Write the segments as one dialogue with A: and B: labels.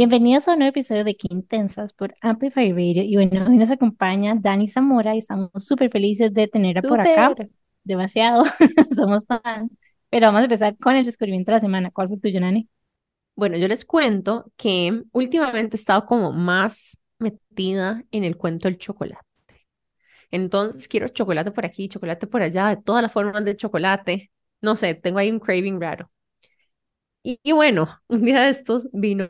A: Bienvenidos a un nuevo episodio de Qué Intensas por Amplify Radio. Y bueno, hoy nos acompaña Dani Zamora y estamos súper felices de tenerla por acá. Demasiado, somos fans. Pero vamos a empezar con el descubrimiento de la semana. ¿Cuál fue tuyo, Nani?
B: Bueno, yo les cuento que últimamente he estado como más metida en el cuento del chocolate. Entonces quiero chocolate por aquí, chocolate por allá, de todas las formas de chocolate. No sé, tengo ahí un craving raro. Y, y bueno, un día de estos vino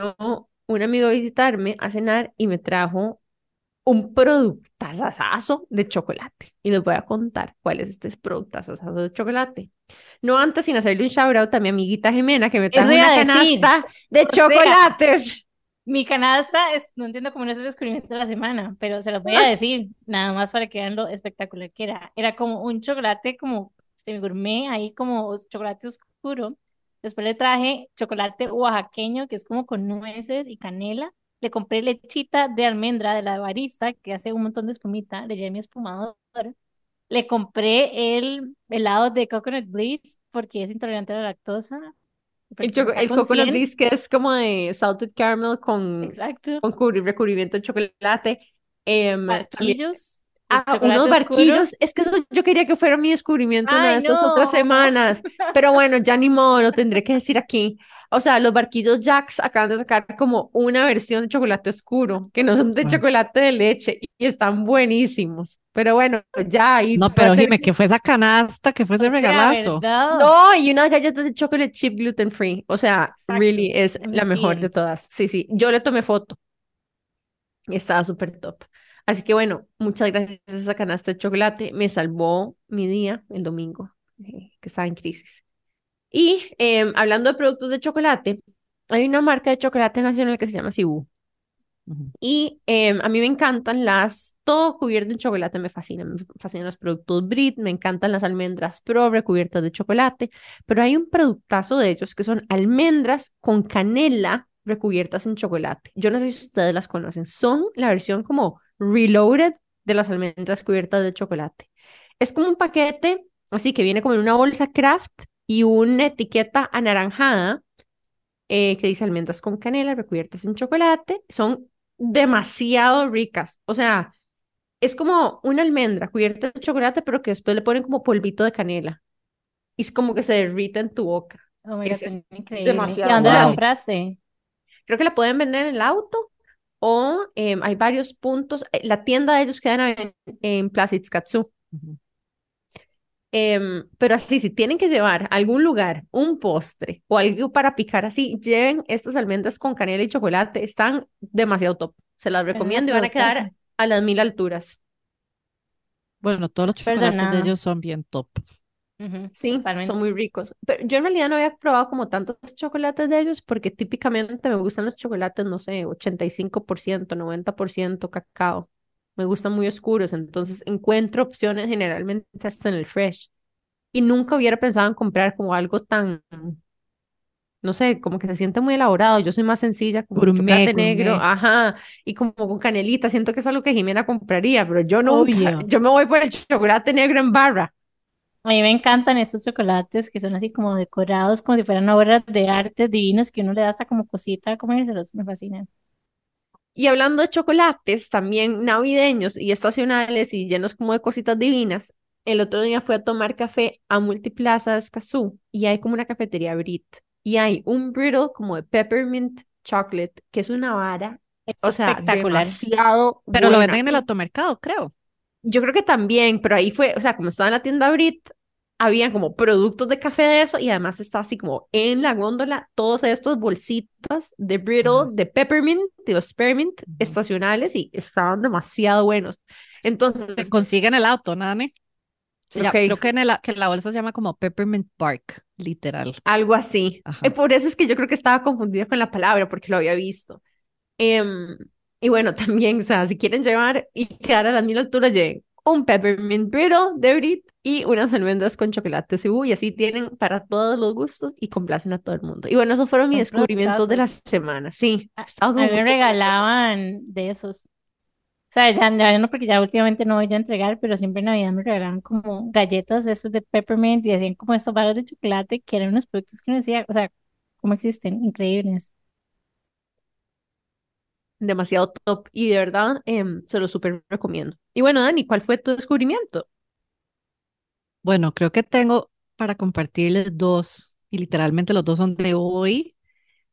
B: un amigo a visitarme a cenar y me trajo un productazazazo de chocolate. Y les voy a contar cuál es este productazazazo de chocolate. No antes sin hacerle un shout out a mi amiguita Jimena que me trajo una
A: decir.
B: canasta de
A: O sea,
B: chocolates.
A: Mi canasta es, no entiendo cómo no es el descubrimiento de la semana, pero se los voy a decir, nada más para que vean lo espectacular que era. Era como un chocolate como semi gourmet, ahí como chocolate oscuro. Después le traje chocolate oaxaqueño, que es como con nueces y canela. Le compré lechita de almendra de la barista, que hace un montón de espumita. Le llevé mi espumador. Le compré el helado de coconut bliss, porque es intolerante a la lactosa.
B: El, el
A: con
B: coconut
A: 100.
B: bliss que es como de salted caramel con,
A: Exacto.
B: con cubri- recubrimiento de chocolate.
A: Barquillos. De
B: Ah, unos
A: oscuro.
B: barquillos. Es que eso yo quería que fuera mi descubrimiento una de
A: Ay,
B: estas otras
A: no.
B: semanas. Pero bueno, ya ni modo, lo tendré que decir aquí. O sea, los barquillos Jacks acaban de sacar como una versión de chocolate oscuro, que no son de chocolate de leche y están buenísimos. Pero bueno, ya ahí
C: No, pero
B: tener
C: Jime,
B: que-
C: ¿qué fue esa canasta? ¿Qué fue ese
A: O sea,
C: regalazo?
A: ¿verdad?
B: No, y unas galletas de chocolate chip gluten free. O sea,
A: Exacto,
B: really es la mejor de
A: 100.
B: todas. Sí, sí. Yo le tomé foto y estaba súper top. Así que bueno, muchas gracias a esa canasta de chocolate. Me salvó mi día el domingo, eh, que estaba en crisis. Y em, hablando de productos de chocolate, hay una marca de chocolate nacional que se llama Cibú.
C: Ujú.
B: Y em, a mí me encantan las, todo cubierto en chocolate me fascina, me fascinan los productos Brit, me encantan las almendras Pro recubiertas de chocolate, pero hay un productazo de ellos que son almendras con canela recubiertas en chocolate. Yo no sé si ustedes las conocen, son la versión como reloaded de las almendras cubiertas de chocolate. Es como un paquete, así que viene como en una bolsa craft y una etiqueta anaranjada eh, que dice almendras con canela recubiertas en chocolate. Son demasiado ricas. O sea, es como una almendra cubierta de chocolate, pero que después le ponen como polvito de canela. Y es como que se derrite en tu boca.
A: Oh my God,
B: Es-
A: increíble. ¿Y
B: demasiado
A: dónde la
C: bueno.
A: compraste?
B: Creo que la pueden vender en el auto o em, hay varios puntos. Eh, La tienda de ellos queda en, en Plaza Itzkatsu.
C: Ujú.
B: Em, pero así, si tienen que llevar a algún lugar un postre o algo para picar así, lleven estas almendras con canela y chocolate. Están demasiado top. Se las recomiendo y van a quedar a las mil alturas.
C: Bueno, todos los chocolates de ellos son bien top.
B: Sí,
A: totalmente.
B: son muy ricos. Pero yo en realidad no había probado como tantos chocolates de ellos porque típicamente me gustan los chocolates, no sé, 85%, 90% cacao. Me gustan muy oscuros, entonces encuentro opciones generalmente hasta en el fresh. Y nunca hubiera pensado en comprar como algo tan, no sé, como que se siente muy elaborado. Yo soy más sencilla, como
C: Gourmet,
B: chocolate negro, ajá, y como con canelita. Siento que es algo que Jimena compraría, pero yo.
A: Obvio.
B: Yo me voy por el chocolate negro en barra.
A: A mí me encantan estos chocolates que son así como decorados, como si fueran obras de arte divinas que uno le da hasta como cosita a comérselos. Me fascinan.
B: Y hablando de chocolates, también navideños y estacionales y llenos como de cositas divinas, el otro día fui a tomar café a Multiplaza de Escazú y hay como una cafetería Brit y hay un brittle como de peppermint chocolate que es una vara,
A: Es
B: o sea,
A: espectacular.
B: demasiado
C: Pero lo
B: buena.
C: venden en el automercado, creo.
B: Yo creo que también, pero ahí fue, o sea, como estaba en la tienda Brit, habían como productos de café de eso y además estaba así como en la góndola todos estos bolsitas de brittle,
C: Ajá.
B: de peppermint, de los spearmint
C: Ujú.
B: estacionales y estaban demasiado buenos.
C: Se
B: Entonces,
C: consigue en el auto, Nani. Se llama-
B: ok,
C: creo que, en el, que la bolsa se llama como Peppermint Bark, literal.
B: algo así.
C: Ajá.
B: Eh, Por eso es que yo creo que estaba confundida con la palabra porque lo había visto. Em, y bueno, también, o sea, si quieren llevar y quedar a las mil alturas, lleven un peppermint brittle de Brit y unas almendras con chocolate cebú y así tienen para todos los gustos y complacen a todo el mundo. Y bueno, esos fueron mis descubrimientos de la semana. Sí,
A: A, mí me regalaban de esos. O sea, ya, ya no, porque ya últimamente no voy yo a entregar, pero siempre en Navidad me regalaban como galletas de estos de peppermint y hacían como estos bares de chocolate que eran unos productos que uno decía, o sea, ¿cómo existen? Increíbles.
B: Demasiado top y de verdad em, se lo súper recomiendo. Y bueno, Dani, ¿cuál fue tu descubrimiento?
C: Bueno, creo que tengo para compartirles dos, y literalmente los dos son de hoy,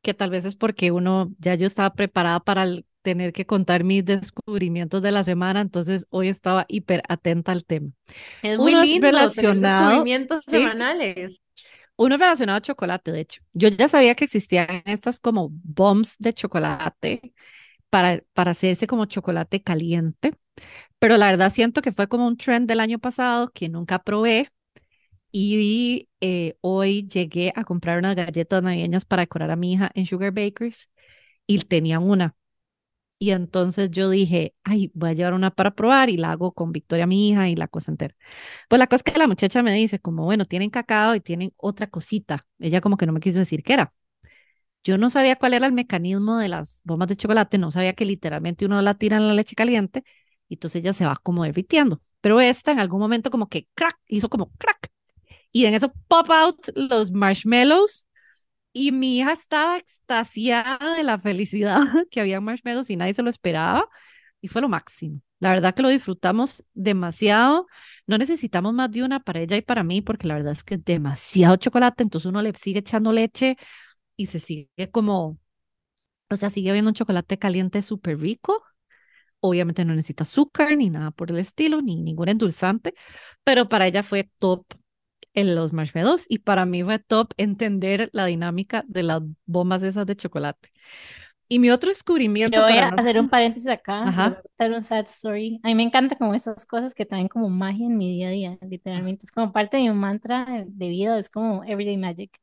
C: que tal vez es porque uno, ya yo estaba preparada para el- tener que contar mis descubrimientos de la semana, entonces hoy estaba hiper atenta al tema.
B: Es muy
C: Uno es
B: lindo tener
C: relacionado,
B: descubrimientos
C: sí,
B: semanales.
C: uno es relacionado a chocolate, de hecho. Yo ya sabía que existían estas como bombs de chocolate para, para hacerse como chocolate caliente, pero la verdad siento que fue como un trend del año pasado que nunca probé y eh, hoy llegué a comprar unas galletas navideñas para decorar a mi hija en Sugar Bakers y tenían una. Y entonces yo dije, ay, voy a llevar una para probar y la hago con Victoria, mi hija, y la cosa entera. Pues la cosa es que la muchacha me dice, como, bueno, tienen cacao y tienen otra cosita. Ella como que no me quiso decir qué era. Yo no sabía cuál era el mecanismo de las bombas de chocolate, no sabía que literalmente uno la tira en la leche caliente y entonces ella se va como derritiendo. Pero esta en algún momento como que crack, hizo como crack. Y en eso pop out los marshmallows y mi hija estaba extasiada de la felicidad que había marshmallows y nadie se lo esperaba y fue lo máximo. La verdad que lo disfrutamos demasiado. No necesitamos más de una para ella y para mí porque la verdad es que es demasiado chocolate, entonces uno le sigue echando leche y se sigue como, o sea, sigue habiendo un chocolate caliente súper rico. Obviamente no necesita azúcar ni nada por el estilo, ni ningún endulzante, pero para ella fue top en los marshmallows y para mí fue top entender la dinámica de las bombas esas de chocolate. Y mi otro descubrimiento
A: Yo voy
C: para
A: a
C: no...
A: hacer un paréntesis acá, les voy a
C: Ajá,
A: un sad story. A mí me encanta como esas cosas que traen como magia en mi día a día, literalmente. Es como parte de mi mantra de vida, es como everyday magic.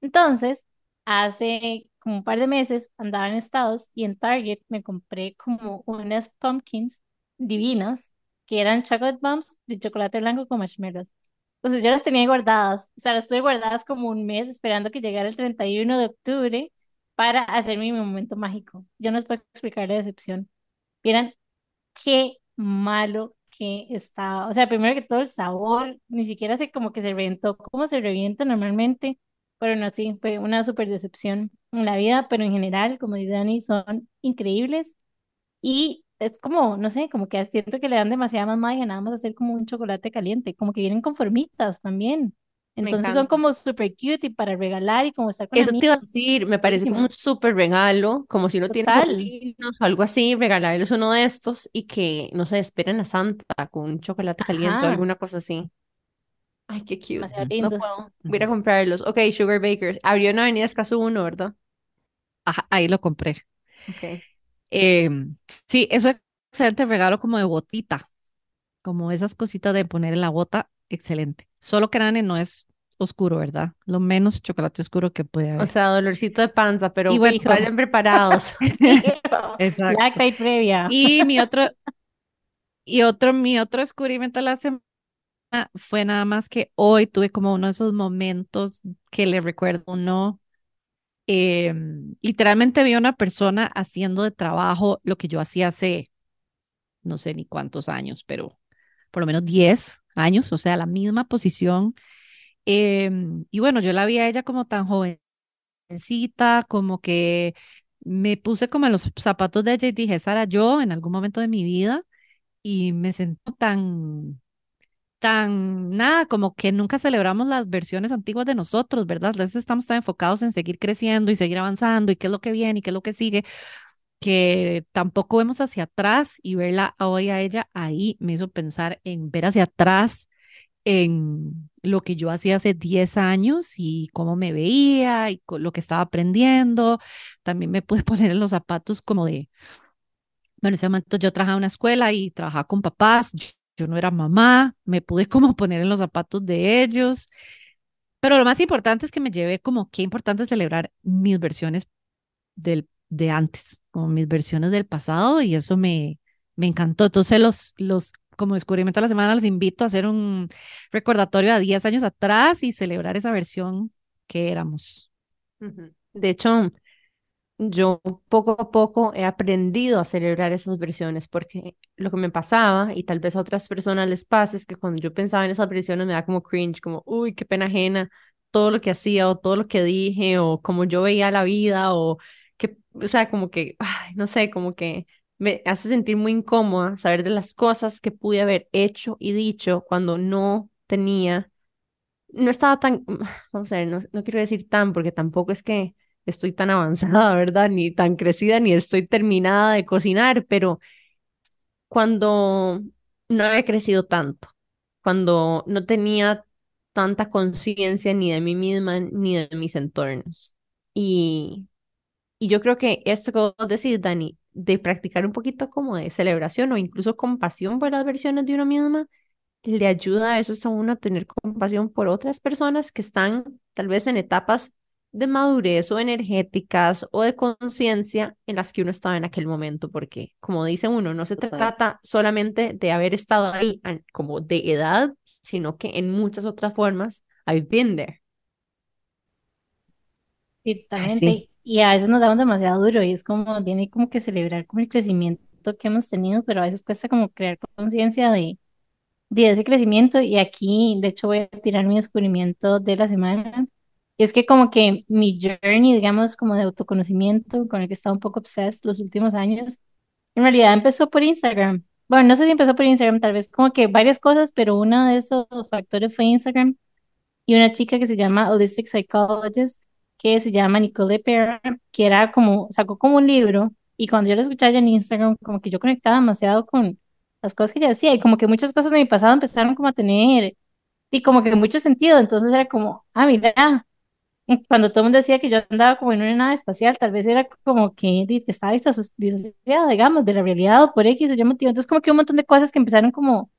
A: Entonces, hace como un par de meses andaba en Estados y en Target me compré como unas pumpkins divinas que eran chocolate bombs de chocolate blanco con marshmallows. Entonces yo las tenía guardadas, o sea, las tuve guardadas como un mes esperando que llegara el 31 de octubre para hacerme mi momento mágico. Yo no les puedo explicar la decepción. Vieran qué malo que estaba. O sea, primero que todo el sabor, ni siquiera se como que se reventó como se revienta normalmente, pero no, sí, fue una súper decepción en la vida, pero en general, como dice Dani, son increíbles y es como, no sé, como que siento que le dan demasiada más magia, nada más hacer como un chocolate caliente, como que vienen con formitas también. Entonces son como súper cute y para regalar y como estar con
B: Eso te iba a
A: amigos,
B: decir, me parece como un súper regalo, como si uno tiene
A: Total.
B: sobrinos o algo así, regalarles uno de estos y que, no sé, esperen a Santa con un chocolate caliente o alguna cosa así. Ay, qué cute.
A: demasiado
B: No
A: lindos.
B: puedo. Voy a comprarlos. Ok, Sugar Bakers. Abrió en Avenida Escazú 1, ¿verdad?
C: Ajá, ahí lo compré.
B: Ok.
C: Em, sí, eso es excelente regalo como de botita, como esas cositas de poner en la bota, excelente. Solo que Nane no es oscuro, ¿verdad? Lo menos chocolate oscuro que puede
B: O
C: haber.
B: sea, dolorcito de panza,
C: Y
B: pero
C: bueno,
A: Fijo,
B: vayan preparados.
C: exacto.
A: Lacta y previa.
C: Y mi otro, y otro, mi otro descubrimiento de la semana fue nada más que hoy tuve como uno de esos momentos que le recuerdo a uno. em, literalmente vi a una persona haciendo de trabajo lo que yo hacía hace no sé ni cuántos años, pero por lo menos 10 años, o sea, la misma posición. Em, y bueno, yo la vi a ella como tan jovencita, como que me puse como en los zapatos de ella y dije, Sara, yo en algún momento de mi vida y me siento tan, tan, nada, como que nunca celebramos las versiones antiguas de nosotros, ¿verdad? Veces estamos tan enfocados en seguir creciendo y seguir avanzando y qué es lo que viene y qué es lo que sigue, que tampoco vemos hacia atrás y verla hoy a ella ahí me hizo pensar en ver hacia atrás en lo que yo hacía hace 10 años y cómo me veía y lo que estaba aprendiendo. También me pude poner en los zapatos como de, bueno, en ese momento yo trabajaba en una escuela y trabajaba con papás, yo no era mamá, me pude como poner en los zapatos de ellos. Pero lo más importante es que me llevé como qué importante celebrar mis versiones del, de antes, como mis versiones del pasado y eso me, me encantó. Entonces los, los, como descubrimiento de la semana, los invito a hacer un recordatorio a 10 años atrás y celebrar esa versión que éramos.
B: De hecho, yo poco a poco he aprendido a celebrar esas versiones porque lo que me pasaba y tal vez a otras personas les pase es que cuando yo pensaba en esas versiones me da como cringe, como, uy, qué pena ajena todo lo que hacía o todo lo que dije o cómo yo veía la vida o que o sea, como que, ay, no sé, como que me hace sentir muy incómoda saber de las cosas que pude haber hecho y dicho cuando no tenía, no estaba tan, vamos a ver, no, no quiero decir tan, porque tampoco es que estoy tan avanzada, ¿verdad? Ni tan crecida, ni estoy terminada de cocinar, pero cuando no había crecido tanto, cuando no tenía tanta conciencia ni de mí misma ni de mis entornos. Y, y yo creo que esto que vos decís, Dani, de practicar un poquito como de celebración o incluso compasión por las versiones de uno misma, le ayuda a veces a uno a tener compasión por otras personas que están tal vez en etapas de madurez o energéticas o de conciencia en las que uno estaba en aquel momento, porque como dice uno, no se trata solamente de haber estado ahí como de edad, sino que en muchas otras formas, I've been there.
A: Sí, totalmente. Y a veces nos damos demasiado duro y es como, viene como que celebrar como el crecimiento que hemos tenido, pero a veces cuesta como crear conciencia de, de ese crecimiento. Y aquí, de hecho, voy a tirar mi descubrimiento de la semana es que como que mi journey, digamos, como de autoconocimiento, con el que he un poco obsessed los últimos años, en realidad empezó por Instagram. Bueno, no sé si empezó por Instagram, tal vez como que varias cosas, pero uno de esos factores fue Instagram y una chica que se llama Holistic Psychologist, que se llama Nicole Perra, que era como, sacó como un libro y cuando yo lo escuchaba en Instagram, como que yo conectaba demasiado con las cosas que ella decía y como que muchas cosas de mi pasado empezaron como a tener y como que mucho sentido, entonces era como, ah, mira, cuando todo el mundo decía que yo andaba como en una nave espacial, tal vez era como que estaba disociada, digamos, de la realidad o por X o Y motivo. Entonces, como que un montón de cosas que empezaron como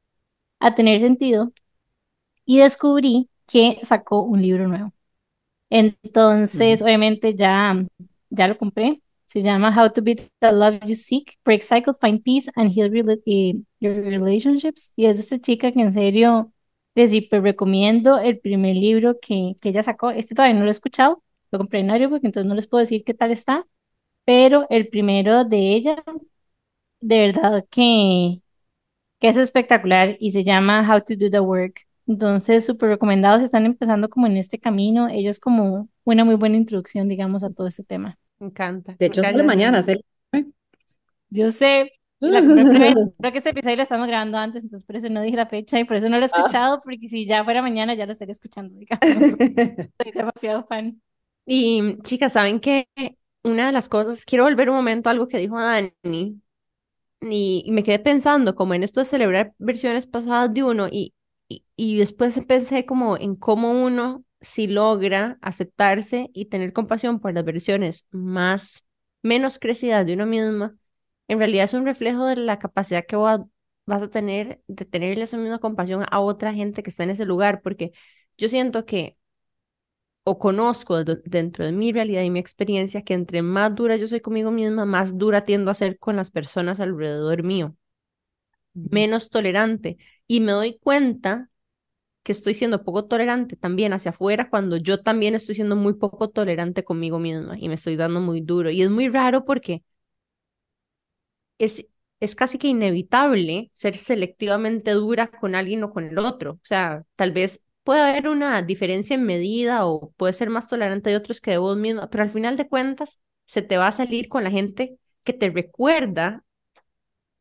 A: a tener sentido y descubrí que sacó un libro nuevo. Entonces, obviamente ya, ya lo compré. Se llama How to Beat the Love You Seek, Break Cycle, Find Peace and Heal eh, Your Relationships. Y es de esta chica que en serio les hiper recomiendo el primer libro que, que ella sacó. Este todavía no lo he escuchado, lo compré en porque entonces no les puedo decir qué tal está, pero el primero de ella, de verdad que, que es espectacular y se llama How to Do the Work. Entonces, súper recomendados, están empezando como en este camino. Ella es como una muy buena introducción, digamos, a todo este tema.
B: Me encanta.
D: De hecho, sale mañana.
A: Yo sé, creo que este episodio lo estamos grabando antes, entonces por eso no dije la fecha y por eso no lo he ah. escuchado, porque si ya fuera mañana ya lo estaría escuchando, Soy demasiado fan.
B: Y chicas, ¿saben qué? Una de las cosas, quiero volver un momento a algo que dijo Dani, y, y me quedé pensando como en esto de celebrar versiones pasadas de uno, y, y, y después pensé como en cómo uno si logra aceptarse y tener compasión por las versiones más, menos crecidas de uno misma, en realidad es un reflejo de la capacidad que vas a tener de tenerle esa misma compasión a otra gente que está en ese lugar, porque yo siento que, o conozco dentro de mi realidad y mi experiencia, que entre más dura yo soy conmigo misma, más dura tiendo a ser con las personas alrededor mío, menos tolerante. Y me doy cuenta que estoy siendo poco tolerante también hacia afuera cuando yo también estoy siendo muy poco tolerante conmigo misma y me estoy dando muy duro. Y es muy raro porque es, es casi que inevitable ser selectivamente dura con alguien o con el otro. O sea, tal vez puede haber una diferencia en medida o puede ser más tolerante de otros que de vos mismo, pero al final de cuentas se te va a salir con la gente que te recuerda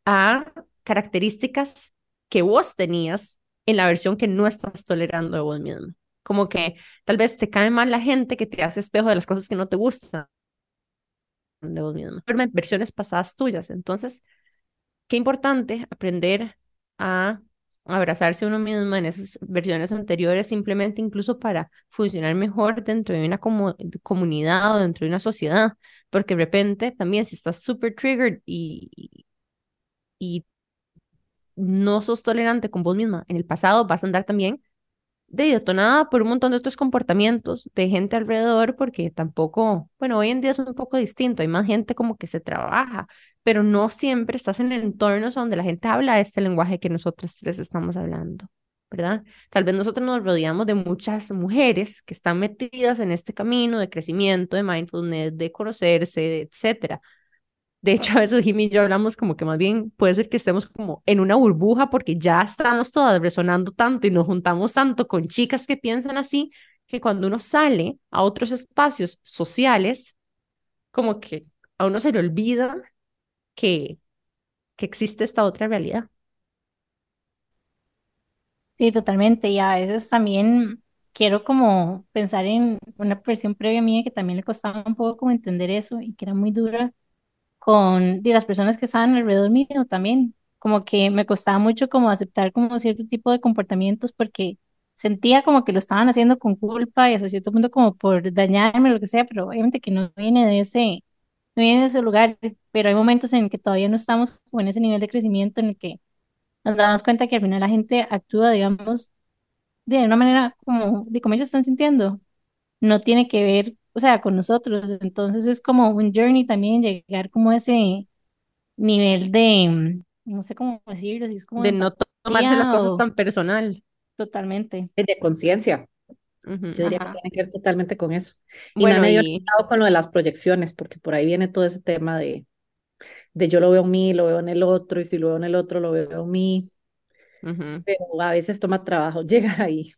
B: a características que vos tenías en la versión que no estás tolerando de vos mismo. Como que tal vez te cae mal la gente que te hace espejo de las cosas que no te gustan de vos mismo, versiones pasadas tuyas. Entonces, qué importante aprender a abrazarse uno mismo en esas versiones anteriores, simplemente incluso para funcionar mejor dentro de una comunidad o dentro de una sociedad, porque de repente también si estás súper triggered y, y no sos tolerante con vos misma en el pasado, vas a andar también de detonada por un montón de otros comportamientos de gente alrededor, porque tampoco, bueno, hoy en día es un poco distinto, hay más gente como que se trabaja, pero no siempre estás en entornos donde la gente habla este lenguaje que nosotros tres estamos hablando, ¿verdad? Tal vez nosotros nos rodeamos de muchas mujeres que están metidas en este camino de crecimiento, de mindfulness, de conocerse, etcétera, de hecho, a veces Jimmy y yo hablamos como que más bien puede ser que estemos como en una burbuja porque ya estamos todas resonando tanto y nos juntamos tanto con chicas que piensan así, que cuando uno sale a otros espacios sociales, como que a uno se le olvida que, que existe esta otra realidad.
A: Sí, totalmente. Y a veces también quiero como pensar en una versión previa mía que también le costaba un poco como entender eso y que era muy dura con de las personas que estaban alrededor mío también. Como que me costaba mucho como aceptar como cierto tipo de comportamientos porque sentía como que lo estaban haciendo con culpa y hasta cierto punto como por dañarme o lo que sea, pero obviamente que no viene de ese, no viene de ese lugar, pero hay momentos en que todavía no estamos como en ese nivel de crecimiento en el que nos damos cuenta que al final la gente actúa, digamos, de una manera como, de cómo ellos están sintiendo. No tiene que ver, o sea, con nosotros. Entonces es como un journey también llegar como a ese nivel de, no sé cómo decirlo, si es como
B: De no to- tomarse las cosas
A: o
B: tan personal.
A: totalmente.
C: de conciencia. Yo diría que tiene que ver totalmente con eso. Y me ha
B: Bueno,
C: medio
B: y
C: ligado con lo de las proyecciones, porque por ahí viene todo ese tema de, de yo lo veo en mí, lo veo en el otro, y si lo veo en el otro, lo veo en mí, pero a veces toma trabajo llegar ahí.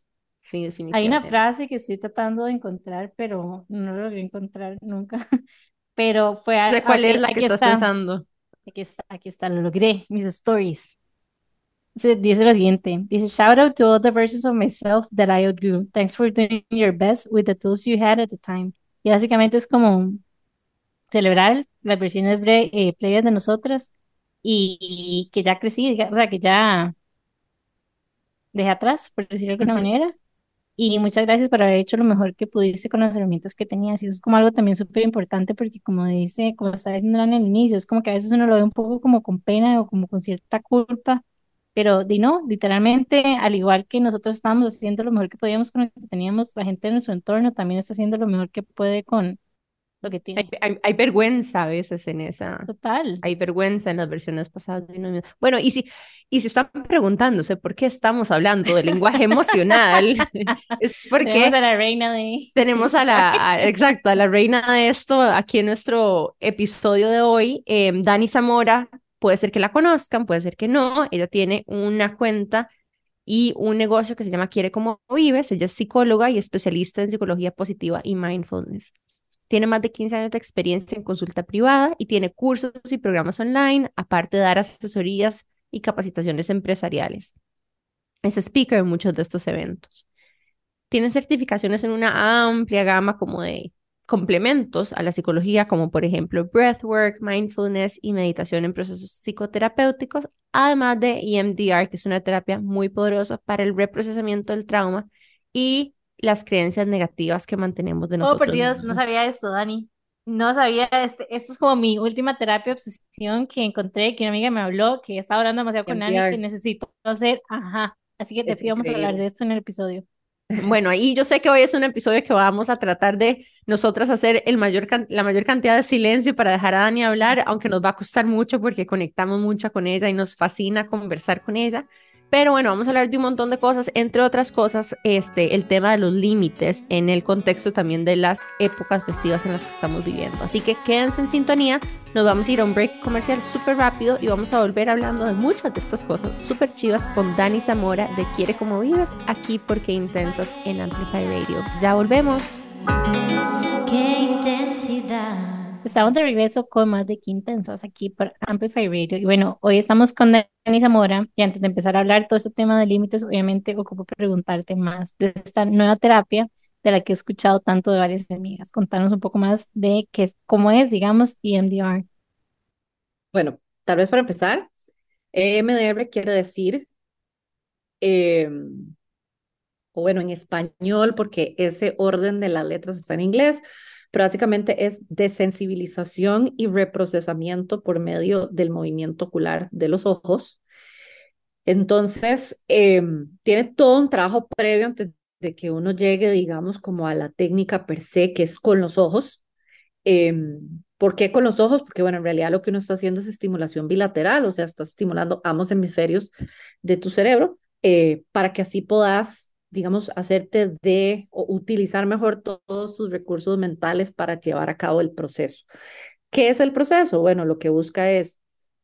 B: Sí,
A: Hay una frase que estoy tratando de encontrar, pero no lo logré encontrar nunca. Pero fue,
B: No sé cuál es la que estás
A: está,
B: pensando.
A: aquí está, aquí está, lo logré, mis stories. Dice lo siguiente, dice, shout out to all the versions of myself that I outgrew. Thanks for doing your best with the tools you had at the time. Y básicamente es como celebrar las versiones eh, previas de nosotras y, y que ya crecí, o sea, que ya dejé atrás, por decirlo de alguna manera. Y muchas gracias por haber hecho lo mejor que pudiste con las herramientas que tenías. Y eso es como algo también súper importante porque como dice, como estaba diciendo en el inicio, es como que a veces uno lo ve un poco como con pena o como con cierta culpa, pero di no, literalmente, al igual que nosotros estábamos haciendo lo mejor que podíamos con lo que teníamos, la gente de nuestro entorno también está haciendo lo mejor que puede con lo que
B: Hay,
A: tiene.
B: hay, hay vergüenza a veces en esa,
A: Total.
B: hay vergüenza en las versiones pasadas. Bueno, y si, y si están preguntándose por qué estamos hablando de lenguaje emocional, es
A: Tenemos
B: porque
A: a la reina de...
B: tenemos a la, a- exacto, a la reina de esto aquí en nuestro episodio de hoy, eh, Dani Zamora. Puede ser que la conozcan, puede ser que no. Ella tiene una cuenta y un negocio que se llama Quiere como vives. Ella es psicóloga y especialista en psicología positiva y mindfulness. Tiene más de 15 años de experiencia en consulta privada y tiene cursos y programas online, aparte de dar asesorías y capacitaciones empresariales. Es speaker en muchos de estos eventos. Tiene certificaciones en una amplia gama como de complementos a la psicología, como por ejemplo breathwork, mindfulness y meditación en procesos psicoterapéuticos, además de EMDR, que es una terapia muy poderosa para el reprocesamiento del trauma y las creencias negativas que mantenemos de
A: Oh,
B: nosotros
A: por Dios, no sabía esto, Dani. No sabía, este, esto es como mi última terapia de obsesión que encontré, que una amiga me habló, que estaba hablando demasiado con Dani, que necesito hacer, ajá. Así que de
C: es
A: fijo vamos a hablar de esto en el episodio.
B: Bueno, ahí yo sé que hoy es un episodio que vamos a tratar de nosotras hacer el mayor la mayor cantidad de silencio para dejar a Dani hablar, aunque nos va a costar mucho porque conectamos mucho con ella y nos fascina conversar con ella. Pero bueno, vamos a hablar de un montón de cosas, entre otras cosas, este, el tema de los límites en el contexto también de las épocas festivas en las que estamos viviendo. Así que quédense en sintonía, nos vamos a ir a un break comercial súper rápido y vamos a volver hablando de muchas de estas cosas súper chivas con Dani Zamora de Quiere Como Vives, aquí porque Intensas en Amplify Radio. Ya volvemos.
E: Qué intensidad.
A: Estamos de regreso con más de Quintensas aquí por Amplify Radio. Y bueno, hoy estamos con Dani Zamora. Y antes de empezar a hablar todo este tema de límites, obviamente ocupo preguntarte más de esta nueva terapia de la que he escuchado tanto de varias amigas. Contanos un poco más de qué, cómo es, digamos, EMDR.
C: Bueno, tal vez para empezar, EMDR quiere decir, em, o bueno, en español, porque ese orden de las letras está en inglés, pero básicamente es desensibilización y reprocesamiento por medio del movimiento ocular de los ojos. Entonces, em, tiene todo un trabajo previo antes de que uno llegue, digamos, como a la técnica per se, que es con los ojos. Em, ¿por qué con los ojos? Porque, bueno, en realidad lo que uno está haciendo es estimulación bilateral, o sea, está estimulando ambos hemisferios de tu cerebro eh, para que así puedas, digamos, hacerte de o utilizar mejor to- todos tus recursos mentales para llevar a cabo el proceso. ¿Qué es el proceso? Bueno, lo que busca es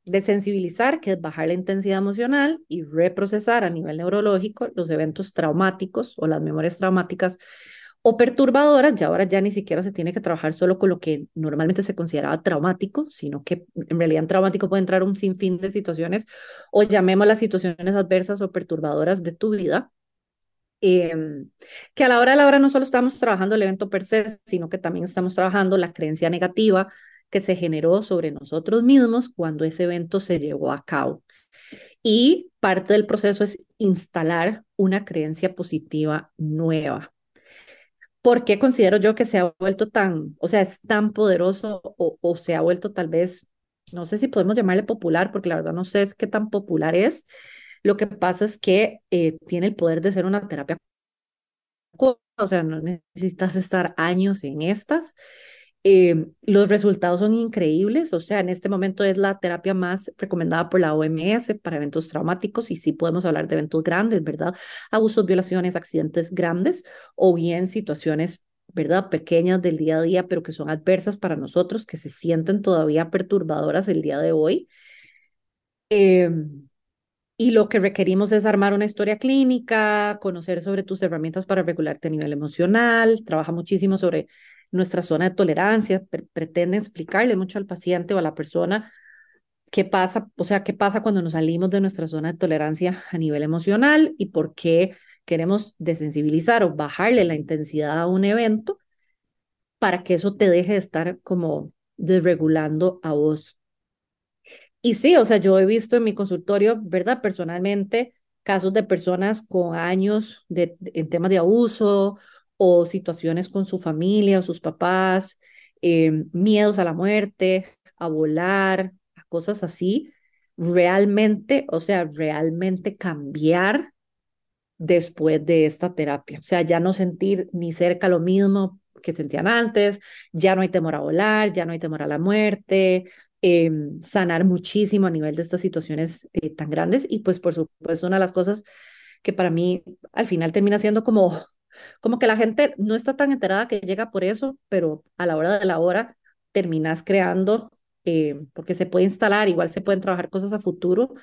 C: desensibilizar, que es bajar la intensidad emocional y reprocesar a nivel neurológico los eventos traumáticos o las memorias traumáticas o perturbadoras, ya ahora ya ni siquiera se tiene que trabajar solo con lo que normalmente se consideraba traumático, sino que en realidad en traumático puede entrar un sinfín de situaciones, o llamemos las situaciones adversas o perturbadoras de tu vida, em, que a la hora de la hora no solo estamos trabajando el evento per se, sino que también estamos trabajando la creencia negativa que se generó sobre nosotros mismos cuando ese evento se llevó a cabo. Y parte del proceso es instalar una creencia positiva nueva. ¿Por qué considero yo que se ha vuelto tan, o sea, es tan poderoso o, o se ha vuelto tal vez, no sé si podemos llamarle popular, porque la verdad no sé es qué tan popular es. Lo que pasa es que eh, tiene el poder de ser una terapia, o sea, no necesitas estar años en estas. Eh, los resultados son increíbles, o sea, en este momento es la terapia más recomendada por la OMS para eventos traumáticos y sí podemos hablar de eventos grandes, ¿verdad? Abusos, violaciones, accidentes grandes o bien situaciones, ¿verdad? Pequeñas del día a día, pero que son adversas para nosotros, que se sienten todavía perturbadoras el día de hoy. Eh, y lo que requerimos es armar una historia clínica, conocer sobre tus herramientas para regularte a nivel emocional, trabaja muchísimo sobre nuestra zona de tolerancia, pretende explicarle mucho al paciente o a la persona qué pasa, o sea, qué pasa cuando nos salimos de nuestra zona de tolerancia a nivel emocional y por qué queremos desensibilizar o bajarle la intensidad a un evento para que eso te deje de estar como desregulando a vos. Y sí, o sea, yo he visto en mi consultorio, ¿verdad? Personalmente, casos de personas con años de, en temas de abuso o situaciones con su familia o sus papás, eh, miedos a la muerte, a volar, a cosas así, realmente, o sea, realmente cambiar después de esta terapia. O sea, ya no sentir ni cerca lo mismo que sentían antes, ya no hay temor a volar, ya no hay temor a la muerte, em, sanar muchísimo a nivel de estas situaciones eh, tan grandes y pues por supuesto una de las cosas que para mí al final termina siendo como como que la gente no está tan enterada que llega por eso, pero a la hora de la hora terminas creando, eh, porque se puede instalar, igual se pueden trabajar cosas a futuro,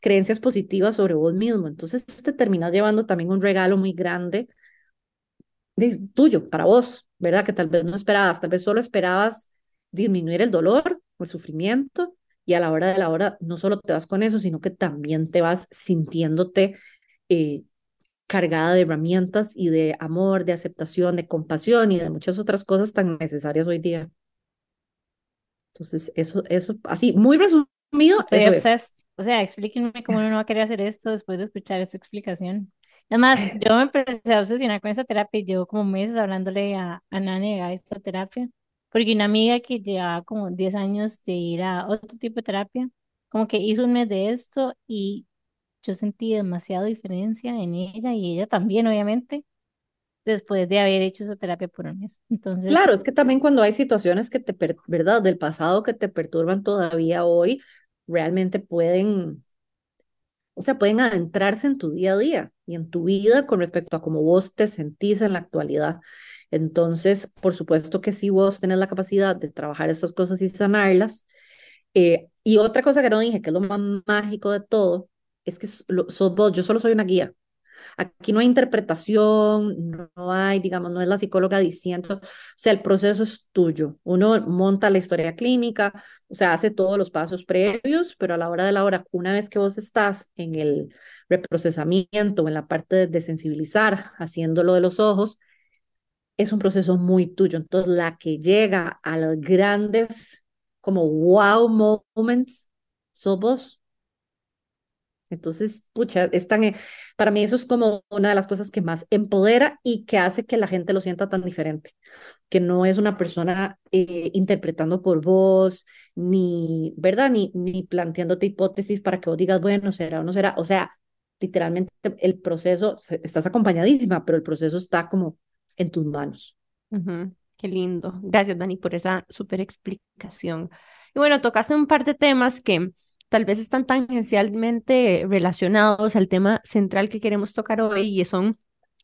C: creencias positivas sobre vos mismo. Entonces te terminas llevando también un regalo muy grande de, tuyo, para vos, ¿verdad? Que tal vez no esperabas, tal vez solo esperabas disminuir el dolor el sufrimiento y a la hora de la hora no solo te vas con eso, sino que también te vas sintiéndote eh, cargada de herramientas y de amor, de aceptación, de compasión y de muchas otras cosas tan necesarias hoy día. Entonces, eso, eso, así, muy resumido.
A: Estoy obsessed. O sea, explíquenme cómo uno va a querer hacer esto después de escuchar esta explicación. Además, yo me empecé a obsesionar con esta terapia y llevo como meses hablándole a, a Nani de esta terapia, porque una amiga que llevaba como 10 años de ir a otro tipo de terapia, como que hizo un mes de esto y yo sentí demasiada diferencia en ella y ella también, obviamente, después de haber hecho esa terapia por un mes. Entonces,
C: Claro, es que también cuando hay situaciones que te, ¿verdad? Del pasado que te perturban todavía hoy, realmente pueden, o sea, pueden adentrarse en tu día a día y en tu vida con respecto a cómo vos te sentís en la actualidad. Entonces, por supuesto que si vos tenés la capacidad de trabajar estas cosas y sanarlas. Eh, y otra cosa que no dije, que es lo más mágico de todo, es que sos vos, yo solo soy una guía. Aquí no hay interpretación, no hay, digamos, no es la psicóloga diciendo, o sea, el proceso es tuyo. Uno monta la historia clínica, o sea, hace todos los pasos previos, pero a la hora de la hora, una vez que vos estás en el reprocesamiento, en la parte de sensibilizar, haciendo de los ojos, es un proceso muy tuyo. Entonces, la que llega a los grandes, como wow moments, sos vos. Entonces, pucha, es tan, para mí eso es como una de las cosas que más empodera y que hace que la gente lo sienta tan diferente, que no es una persona eh, interpretando por voz, ni, ¿verdad? Ni, ni planteándote hipótesis para que vos digas, bueno, será o no será. O sea, literalmente el proceso, estás acompañadísima, pero el proceso está como en tus manos.
B: Qué lindo. Gracias, Dani, por esa súper explicación. Y bueno, tocaste un par de temas que tal vez están tangencialmente relacionados al tema central que queremos tocar hoy y son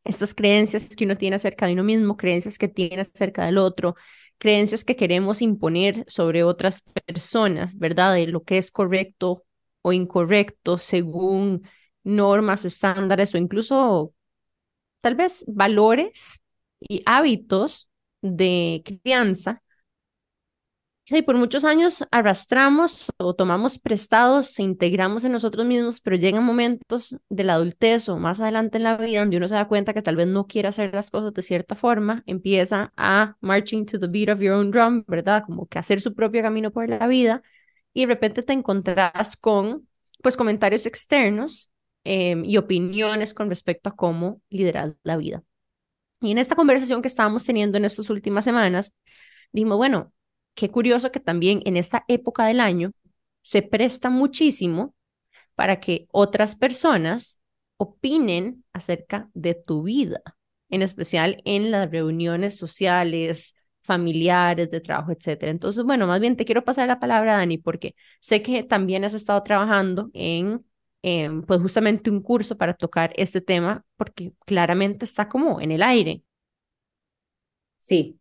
B: estas creencias que uno tiene acerca de uno mismo, creencias que tiene acerca del otro, creencias que queremos imponer sobre otras personas, ¿verdad? De lo que es correcto o incorrecto según normas, estándares o incluso tal vez valores y hábitos de crianza que por muchos años arrastramos o tomamos prestados, e integramos en nosotros mismos, pero llegan momentos de la adultez o más adelante en la vida donde uno se da cuenta que tal vez no quiere hacer las cosas de cierta forma, empieza a marching to the beat of your own drum, ¿verdad? Como que hacer su propio camino por la vida y de repente te encontrás con pues comentarios externos em, y opiniones con respecto a cómo liderar la vida. Y en esta conversación que estábamos teniendo en estas últimas semanas, dijimos, bueno, qué curioso que también en esta época del año se presta muchísimo para que otras personas opinen acerca de tu vida, en especial en las reuniones sociales, familiares, de trabajo, etcétera. Entonces, bueno, más bien te quiero pasar la palabra, Dani, porque sé que también has estado trabajando en, en pues justamente un curso para tocar este tema, porque claramente está como en el aire.
C: Sí,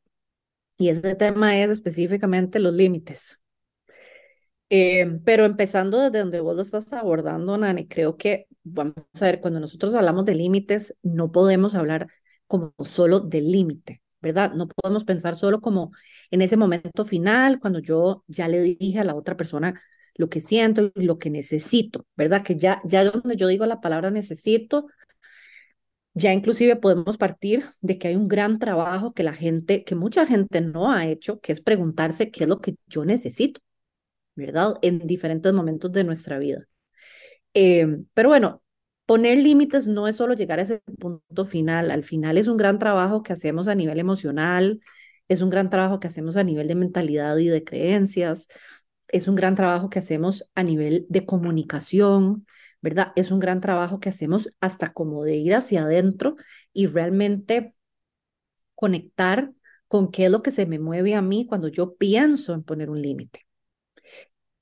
C: y ese tema es específicamente los límites. Eh, pero empezando desde donde vos lo estás abordando, Nani, creo que, vamos a ver, cuando nosotros hablamos de límites, no podemos hablar como solo del límite, ¿verdad? No podemos pensar solo como en ese momento final, cuando yo ya le dije a la otra persona lo que siento y lo que necesito, ¿verdad? Que ya, ya donde yo digo la palabra necesito, ya inclusive podemos partir de que hay un gran trabajo que la gente, que mucha gente no ha hecho, que es preguntarse qué es lo que yo necesito, ¿verdad? En diferentes momentos de nuestra vida. Eh, pero bueno, poner límites no es solo llegar a ese punto final, al final es un gran trabajo que hacemos a nivel emocional, es un gran trabajo que hacemos a nivel de mentalidad y de creencias, es un gran trabajo que hacemos a nivel de comunicación, ¿verdad? Es un gran trabajo que hacemos hasta como de ir hacia adentro y realmente conectar con qué es lo que se me mueve a mí cuando yo pienso en poner un límite.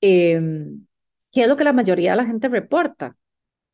C: Em, ¿Qué es lo que la mayoría de la gente reporta?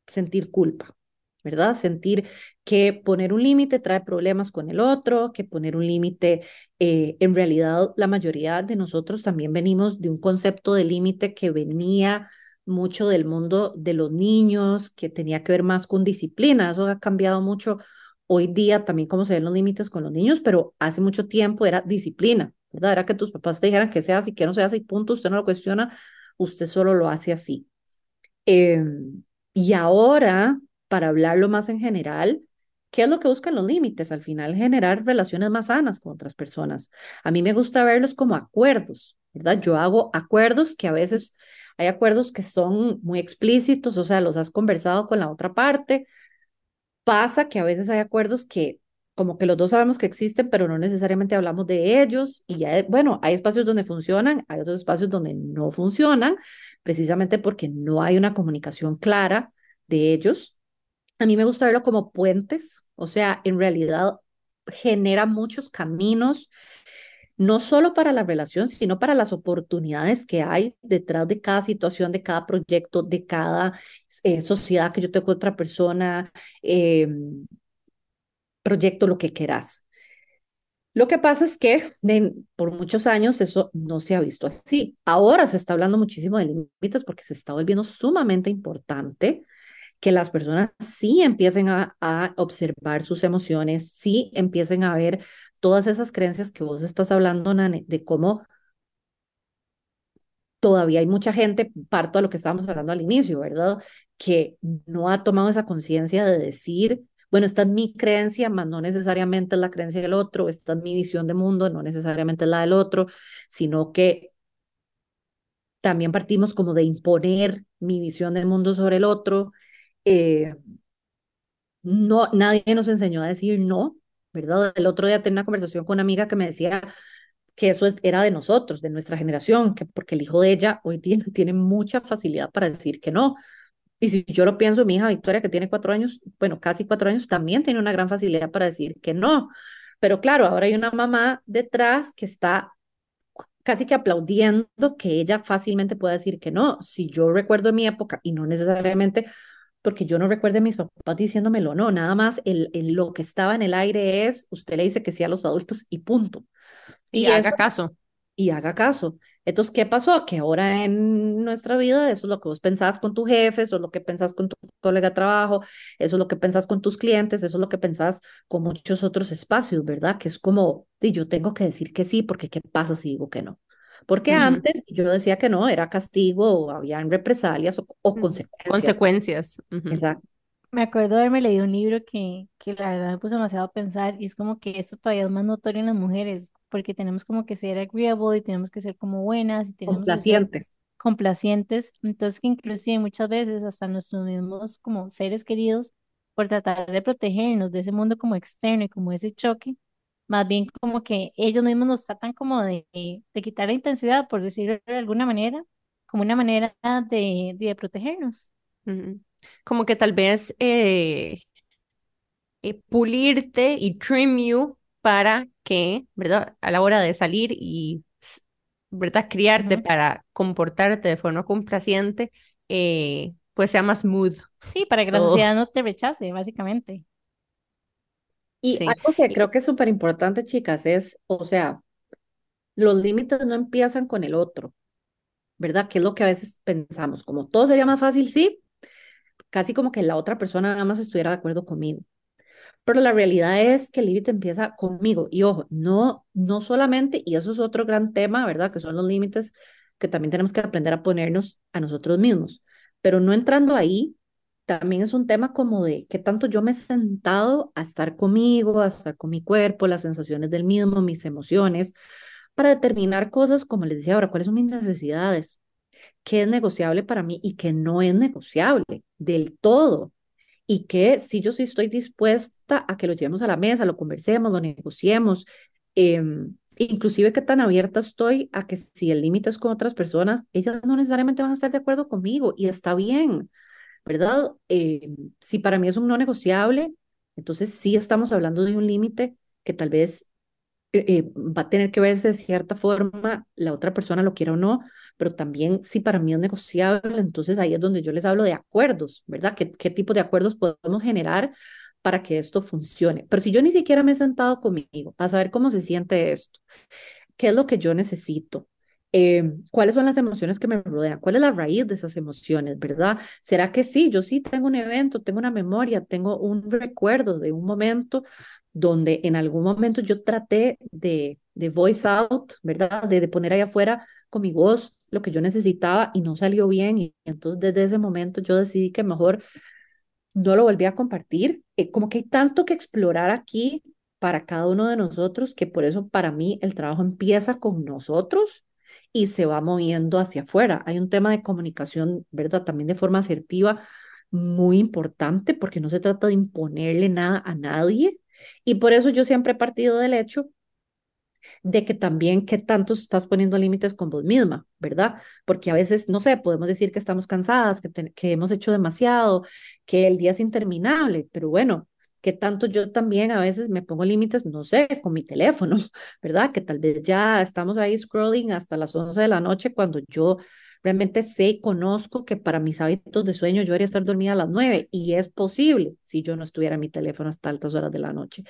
C: Sentir culpa, ¿verdad? Sentir que poner un límite trae problemas con el otro, que poner un límite, eh, en realidad la mayoría de nosotros también venimos de un concepto de límite que venía mucho del mundo de los niños, que tenía que ver más con disciplina. Eso ha cambiado mucho hoy día también cómo se ven los límites con los niños, pero hace mucho tiempo era disciplina, ¿verdad? Era que tus papás te dijeran que sea así, que no sea así, punto, usted no lo cuestiona, usted solo lo hace así. Em, y ahora, para hablarlo más en general, ¿qué es lo que buscan los límites? Al final, generar relaciones más sanas con otras personas. A mí me gusta verlos como acuerdos, ¿verdad? Yo hago acuerdos que a veces hay acuerdos que son muy explícitos, o sea, los has conversado con la otra parte. Pasa que a veces hay acuerdos que como que los dos sabemos que existen, pero no necesariamente hablamos de ellos. Y ya, bueno, hay espacios donde funcionan, hay otros espacios donde no funcionan, precisamente porque no hay una comunicación clara de ellos. A mí me gusta verlo como puentes, o sea, en realidad genera muchos caminos no solo para la relación, sino para las oportunidades que hay detrás de cada situación, de cada proyecto, de cada eh, sociedad que yo tengo con otra persona, em, proyecto, lo que quieras. Lo que pasa es que por muchos años eso no se ha visto así. Ahora se está hablando muchísimo de límites porque se está volviendo sumamente importante que las personas sí empiecen a, a, observar sus emociones, sí empiecen a ver todas esas creencias que vos estás hablando, Nane, de cómo todavía hay mucha gente, parto a lo que estábamos hablando al inicio, ¿verdad? Que no ha tomado esa conciencia de decir, bueno, esta es mi creencia, más no necesariamente es la creencia del otro, esta es mi visión de mundo, no necesariamente es la del otro, sino que también partimos como de imponer mi visión del mundo sobre el otro. Eh, no, nadie nos enseñó a decir no, ¿verdad? El otro día tenía una conversación con una amiga que me decía que eso era de nosotros, de nuestra generación, que porque el hijo de ella hoy tiene, tiene mucha facilidad para decir que no. Y si yo lo pienso, mi hija Victoria, que tiene cuatro años, bueno, casi cuatro años, también tiene una gran facilidad para decir que no. Pero claro, ahora hay una mamá detrás que está casi que aplaudiendo que ella fácilmente pueda decir que no. Si yo recuerdo mi época, y no necesariamente porque yo no recuerdo a mis papás diciéndomelo, no, nada más el, lo que estaba en el aire es, usted le dice que sí a los adultos y punto.
B: Y, haga caso.
C: Y haga caso. Entonces, ¿qué pasó? Que ahora en nuestra vida eso es lo que vos pensás con tu jefe, eso es lo que pensás con tu colega de trabajo, eso es lo que pensás con tus clientes, eso es lo que pensás con muchos otros espacios, ¿verdad? Que es como, sí, yo tengo que decir que sí, porque ¿qué pasa si digo que no? Porque
B: Ujú.
C: antes yo decía que no, era castigo o habían represalias o, o
B: Ujú.
C: consecuencias.
B: Consecuencias. Ujú.
C: Exacto.
A: Me acuerdo de haberme leído un libro que, que la verdad me puso demasiado a pensar y es como que esto todavía es más notorio en las mujeres porque tenemos como que ser agreeable y tenemos que ser como buenas y tenemos que ser
C: Complacientes.
A: complacientes. Entonces que inclusive muchas veces hasta nuestros mismos como seres queridos por tratar de protegernos de ese mundo como externo y como ese choque, más bien como que ellos mismos nos tratan como de, de quitar la intensidad, por decirlo de alguna manera, como una manera de, de protegernos.
B: Como que tal vez eh, eh, pulirte y trim you para que, ¿verdad? A la hora de salir y, ¿verdad? Criarte para comportarte de forma complaciente, eh, pues sea más smooth
A: Sí, para que la sociedad no te rechace, básicamente.
C: Y
B: Sí.
C: algo que creo que es súper importante, chicas, es, o sea, los límites no empiezan con el otro, ¿verdad? Que es lo que a veces pensamos, como todo sería más fácil, sí, casi como que la otra persona nada más estuviera de acuerdo conmigo. Pero la realidad es que el límite empieza conmigo. Y ojo, no, no solamente, y eso es otro gran tema, ¿verdad? Que son los límites que también tenemos que aprender a ponernos a nosotros mismos. Pero no entrando ahí, también es un tema como de qué tanto yo me he sentado a estar conmigo, a estar con mi cuerpo, las sensaciones del mismo, mis emociones, para determinar cosas, como les decía ahora, cuáles son mis necesidades, qué es negociable para mí y qué no es negociable del todo. Y que si yo sí estoy dispuesta a que lo llevemos a la mesa, lo conversemos, lo negociemos, eh, inclusive qué tan abierta estoy a que si el límite es con otras personas, ellas no necesariamente van a estar de acuerdo conmigo y está bien, ¿verdad? Eh, si para mí es un no negociable, entonces sí estamos hablando de un límite que tal vez eh, eh, va a tener que verse de cierta forma, la otra persona lo quiera o no, pero también si para mí es negociable, entonces ahí es donde yo les hablo de acuerdos, ¿verdad? ¿Qué, qué tipo de acuerdos podemos generar para que esto funcione? Pero si yo ni siquiera me he sentado conmigo a saber cómo se siente esto, qué es lo que yo necesito. Eh, ¿Cuáles son las emociones que me rodean? ¿Cuál es la raíz de esas emociones, verdad? ¿Será que sí? Yo sí tengo un evento, tengo una memoria, tengo un recuerdo de un momento donde en algún momento yo traté de, de voice out, ¿verdad? De, de poner ahí afuera con mi voz lo que yo necesitaba y no salió bien. Y entonces desde ese momento yo decidí que mejor no lo volví a compartir. Eh, como que hay tanto que explorar aquí para cada uno de nosotros que por eso para mí el trabajo empieza con nosotros y se va moviendo hacia afuera. Hay un tema de comunicación, ¿verdad? También de forma asertiva muy importante porque no se trata de imponerle nada a nadie. Y por eso yo siempre he partido del hecho de que también qué tanto estás poniendo límites con vos misma, ¿verdad? Porque a veces, no sé, podemos decir que estamos cansadas, que, que hemos hecho demasiado, que el día es interminable, pero bueno, qué tanto yo también a veces me pongo límites, no sé, con mi teléfono, ¿verdad? Que tal vez ya estamos ahí scrolling hasta las 11 de la noche cuando yo realmente sé y conozco que para mis hábitos de sueño yo debería estar dormida a las 9 y es posible si yo no estuviera en mi teléfono hasta altas horas de la noche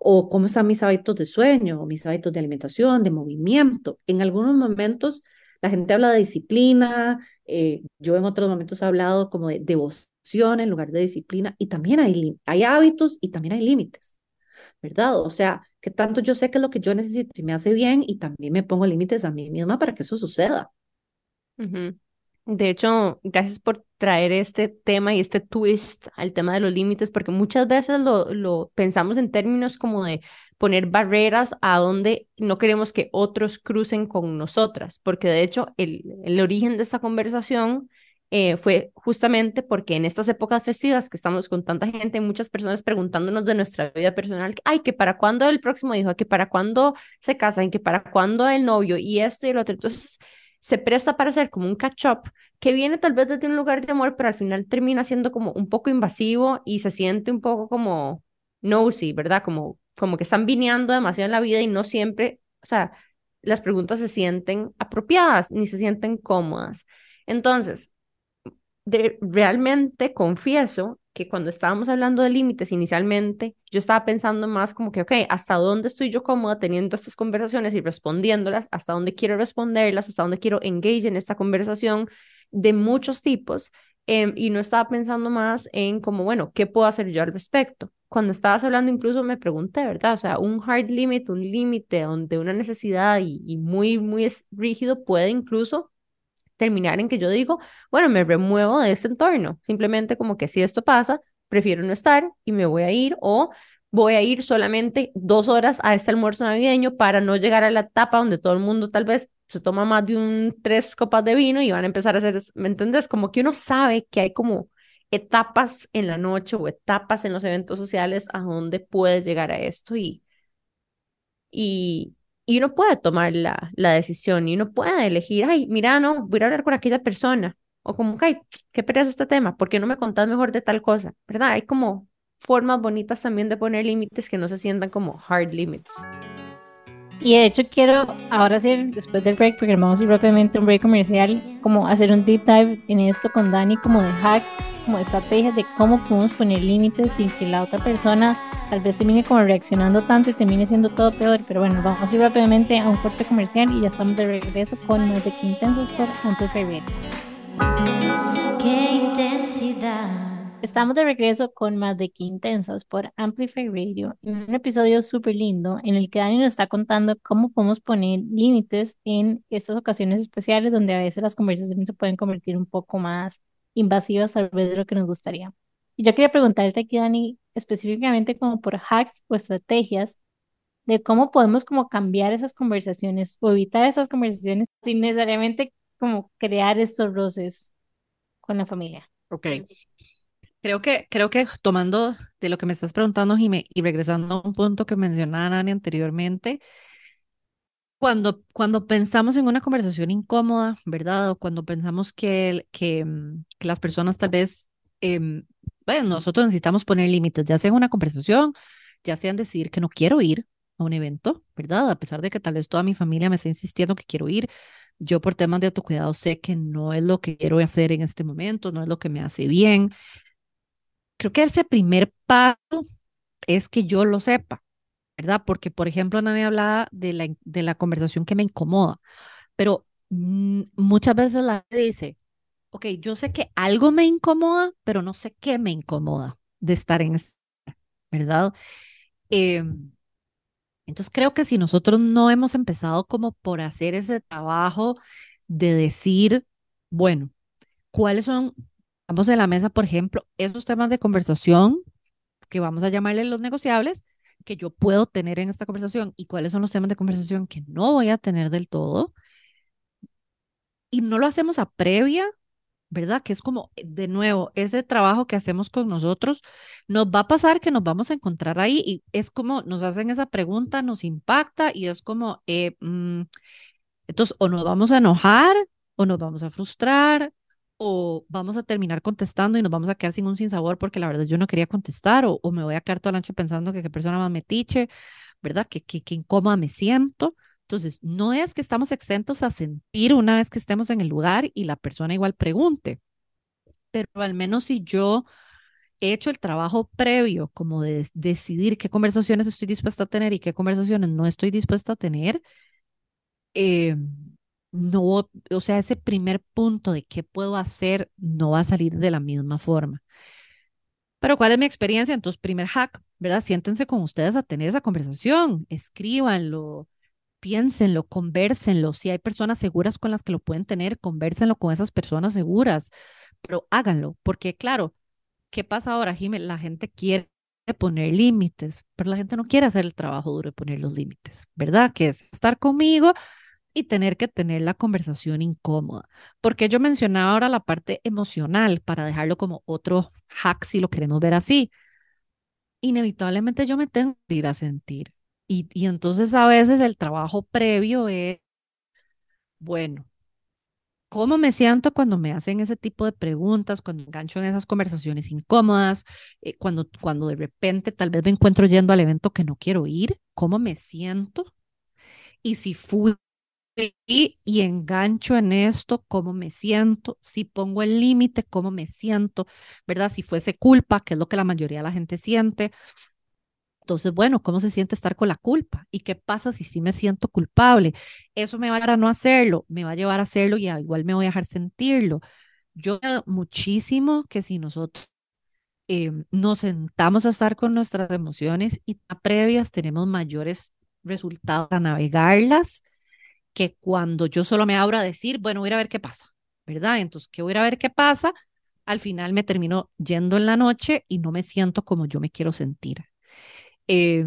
C: o cómo están mis hábitos de sueño, o mis hábitos de alimentación, de movimiento. En algunos momentos la gente habla de disciplina, eh, yo en otros momentos he hablado como de en lugar de disciplina, y también hay, hay hábitos y también hay límites, ¿verdad? O sea, que tanto yo sé que es lo que yo necesito y me hace bien, y también me pongo límites a mí misma para que eso suceda.
B: Ujú. De hecho, gracias por traer este tema y este twist al tema de los límites, porque muchas veces lo, lo pensamos en términos como de poner barreras a donde no queremos que otros crucen con nosotras, porque de hecho el, el origen de esta conversación eh, fue justamente porque en estas épocas festivas que estamos con tanta gente, muchas personas preguntándonos de nuestra vida personal, ay, que para cuándo el próximo hijo, que para cuándo se casan, que para cuándo el novio y esto y el otro. Entonces, se presta para hacer como un catch-up que viene tal vez desde un lugar de amor, pero al final termina siendo como un poco invasivo y se siente un poco como nosy, ¿verdad? Como, como que están vineando demasiado en la vida y no siempre, o sea, las preguntas se sienten apropiadas ni se sienten cómodas. Entonces, de, realmente confieso que cuando estábamos hablando de límites inicialmente, yo estaba pensando más como que, ok, ¿hasta dónde estoy yo cómoda teniendo estas conversaciones y respondiéndolas? ¿Hasta dónde quiero responderlas? ¿Hasta dónde quiero engage en esta conversación de muchos tipos? Em, y no estaba pensando más en como, bueno, ¿qué puedo hacer yo al respecto? Cuando estabas hablando incluso me pregunté, ¿verdad? O sea, un hard limit, un límite donde una necesidad y, y muy, muy rígido puede incluso terminar en que yo digo, bueno, me remuevo de este entorno, simplemente como que si esto pasa, prefiero no estar y me voy a ir o voy a ir solamente dos horas a este almuerzo navideño para no llegar a la etapa donde todo el mundo tal vez se toma más de un tres copas de vino y van a empezar a hacer, ¿me entiendes? Como que uno sabe que hay como etapas en la noche o etapas en los eventos sociales a donde puede llegar a esto y, y, y uno puede tomar la, la decisión y uno puede elegir, ay, mira, no, voy a hablar con aquella persona. O como, ay, qué pereza este tema, ¿por qué no me contás mejor de tal cosa? ¿Verdad? Hay como formas bonitas también de poner límites que no se sientan como hard limits.
A: Y de hecho quiero ahora sí, después del break, porque vamos a ir rápidamente a un break comercial, como hacer un deep dive en esto con Dani, como de hacks, como de estrategias de cómo podemos poner límites sin que la otra persona tal vez termine como reaccionando tanto y termine siendo todo peor. Pero bueno, vamos a ir rápidamente a un corte comercial y ya estamos de regreso con más de Qué Intensos por Amplify Radio.
E: Qué intensidad.
A: Estamos de regreso con más de Qué Intensas por Amplify Radio, en un episodio súper lindo en el que Dani nos está contando cómo podemos poner límites en estas ocasiones especiales donde a veces las conversaciones se pueden convertir un poco más invasivas tal vez de lo que nos gustaría. Y yo quería preguntarte aquí, Dani, específicamente como por hacks o estrategias de cómo podemos como cambiar esas conversaciones o evitar esas conversaciones sin necesariamente como crear estos roces con la familia.
C: Ok. Creo que, creo que tomando de lo que me estás preguntando, Jimé, y regresando a un punto que mencionaba Nani anteriormente, cuando, cuando pensamos en una conversación incómoda, ¿verdad? O cuando pensamos que, que, mm, que las personas tal vez, em, bueno, nosotros necesitamos poner límites, ya sea en una conversación, ya sea en decir que no quiero ir a un evento, ¿verdad? A pesar de que tal vez toda mi familia me esté insistiendo que quiero ir, yo por temas de autocuidado sé que no es lo que quiero hacer en este momento, no es lo que me hace bien. Creo que ese primer paso es que yo lo sepa, ¿verdad? Porque, por ejemplo, Nani hablaba de la, de la conversación que me incomoda, pero mm, muchas veces la dice, ok, yo sé que algo me incomoda, pero no sé qué me incomoda de estar en esta, ¿verdad? Em, entonces creo que si nosotros no hemos empezado como por hacer ese trabajo de decir, bueno, ¿cuáles son, vamos a la mesa, por ejemplo, esos temas de conversación que vamos a llamarle los negociables que yo puedo tener en esta conversación y cuáles son los temas de conversación que no voy a tener del todo? Y no lo hacemos a previa, ¿verdad? Que es como, de nuevo, ese trabajo que hacemos con nosotros, nos va a pasar que nos vamos a encontrar ahí y es como nos hacen esa pregunta, nos impacta y es como, eh, mm, entonces, o nos vamos a enojar o nos vamos a frustrar o vamos a terminar contestando y nos vamos a quedar sin un sinsabor porque la verdad yo no quería contestar o, o me voy a quedar toda la noche pensando que qué persona más metiche, ¿verdad? Que, que, que incómoda me siento. Entonces, no es que estamos exentos a sentir una vez que estemos en el lugar y la persona igual pregunte, pero al menos si yo he hecho el trabajo previo, como de decidir qué conversaciones estoy dispuesta a tener y qué conversaciones no estoy dispuesta a tener, eh, no, o sea, ese primer punto de qué puedo hacer no va a salir de la misma forma. Pero ¿cuál es mi experiencia? Entonces, primer hack, ¿verdad? Siéntense con ustedes a tener esa conversación, escríbanlo, piénsenlo, conversenlo. Si hay personas seguras con las que lo pueden tener, conversenlo con esas personas seguras, pero háganlo, porque claro, ¿qué pasa ahora, Jiménez? La gente quiere poner límites, pero la gente no quiere hacer el trabajo duro de poner los límites, ¿verdad? Que es estar conmigo y tener que tener la conversación incómoda. Porque yo mencionaba ahora la parte emocional para dejarlo como otro hack si lo queremos ver así. Inevitablemente yo me tengo que ir a sentir. Y, y entonces a veces el trabajo previo es, bueno, ¿cómo me siento cuando me hacen ese tipo de preguntas, cuando engancho en esas conversaciones incómodas, eh, cuando, cuando de repente tal vez me encuentro yendo al evento que no quiero ir? ¿Cómo me siento? Y si fui y, engancho en esto, cómo me siento, si pongo el límite, cómo me siento, ¿verdad? Si fuese culpa, que es lo que la mayoría de la gente siente. Entonces, bueno, ¿cómo se siente estar con la culpa? ¿Y qué pasa si sí me siento culpable? Eso me va a llevar a no hacerlo, me va a llevar a hacerlo y igual me voy a dejar sentirlo. Yo muchísimo que si nosotros eh, nos sentamos a estar con nuestras emociones y previas tenemos mayores resultados a navegarlas que cuando yo solo me abro a decir, bueno, voy a ver qué pasa, ¿verdad? Entonces, ¿qué voy a ver qué pasa? Al final me termino yendo en la noche y no me siento como yo me quiero sentir. Eh,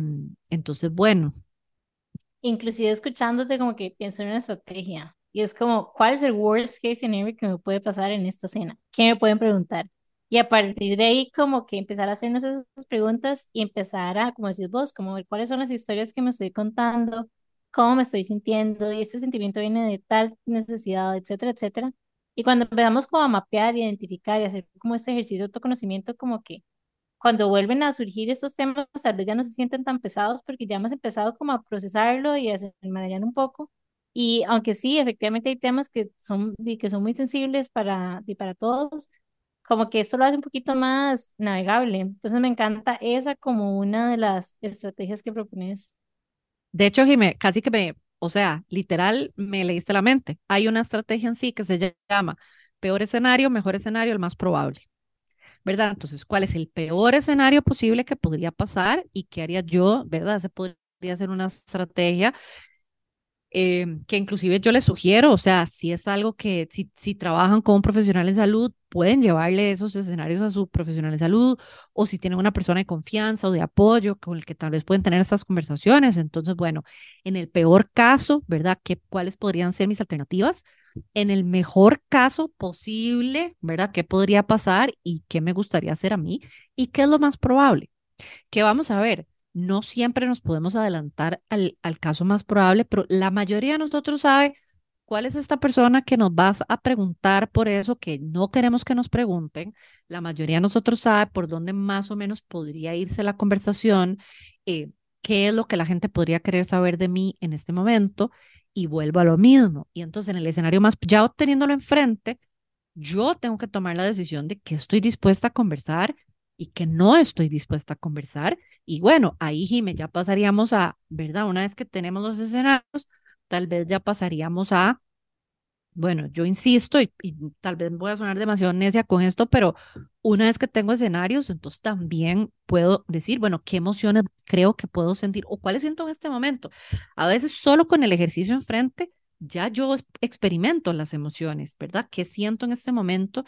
C: entonces, bueno.
A: Inclusive escuchándote como que pienso en una estrategia y es como, ¿cuál es el worst case scenario que me puede pasar en esta cena? ¿Qué me pueden preguntar? Y a partir de ahí, como que empezar a hacernos esas preguntas y empezar a, como decís vos, como ver cuáles son las historias que me estoy contando, cómo me estoy sintiendo, y este sentimiento viene de tal necesidad, etcétera, etcétera. Y cuando empezamos como a mapear, identificar y hacer como este ejercicio de autoconocimiento, como que cuando vuelven a surgir estos temas, tal vez ya no se sienten tan pesados porque ya hemos empezado como a procesarlo y a desmarañar un poco. Y aunque sí, efectivamente hay temas que son, que son muy sensibles para, y para todos, como que esto lo hace un poquito más navegable. Entonces me encanta esa como una de las estrategias que propones.
C: De hecho, Jimé, casi que me, o sea, literal, me leíste la mente. Hay una estrategia en sí que se llama peor escenario, mejor escenario, el más probable. ¿Verdad? Entonces, ¿cuál es el peor escenario posible que podría pasar y qué haría yo? ¿Verdad? Se podría hacer una estrategia Em, que inclusive yo les sugiero, o sea, si es algo que si, si trabajan con un profesional en salud, pueden llevarle esos escenarios a su profesional de salud, o si tienen una persona de confianza o de apoyo con el que tal vez pueden tener estas conversaciones. Entonces, bueno, en el peor caso, ¿verdad? ¿Qué, ¿Cuáles podrían ser mis alternativas? En el mejor caso posible, ¿verdad? ¿Qué podría pasar y qué me gustaría hacer a mí? ¿Y qué es lo más probable? Que vamos a ver, no siempre nos podemos adelantar al, al caso más probable, pero la mayoría de nosotros sabe cuál es esta persona que nos va a preguntar por eso que no queremos que nos pregunten. La mayoría de nosotros sabe por dónde más o menos podría irse la conversación, eh, qué es lo que la gente podría querer saber de mí en este momento y vuelvo a lo mismo. Y entonces en el escenario más, ya teniéndolo enfrente, yo tengo que tomar la decisión de que estoy dispuesta a conversar y que no estoy dispuesta a conversar. Y bueno, ahí, Jime, ya pasaríamos a, ¿verdad? Una vez que tenemos los escenarios, tal vez ya pasaríamos a, bueno, yo insisto y, tal vez voy a sonar demasiado necia con esto, pero una vez que tengo escenarios, entonces también puedo decir, bueno, qué emociones creo que puedo sentir o cuáles siento en este momento. A veces solo con el ejercicio enfrente ya yo experimento las emociones, ¿verdad? ¿Qué siento en este momento?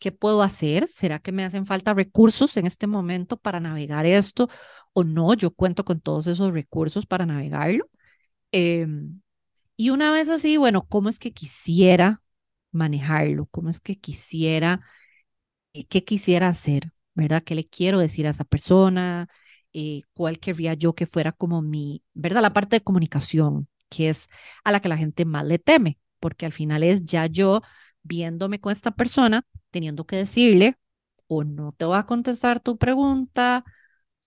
C: ¿Qué puedo hacer? ¿Será que me hacen falta recursos en este momento para navegar esto? ¿O no? Yo cuento con todos esos recursos para navegarlo. Em, y una vez así, bueno, ¿cómo es que quisiera manejarlo? ¿Cómo es que quisiera, eh, qué quisiera hacer? ¿Verdad? ¿Qué le quiero decir a esa persona? Eh, ¿Cuál querría yo que fuera como mi, ¿verdad? La parte de comunicación, que es a la que la gente más le teme, porque al final es ya yo viéndome con esta persona, teniendo que decirle, o no te voy a contestar tu pregunta,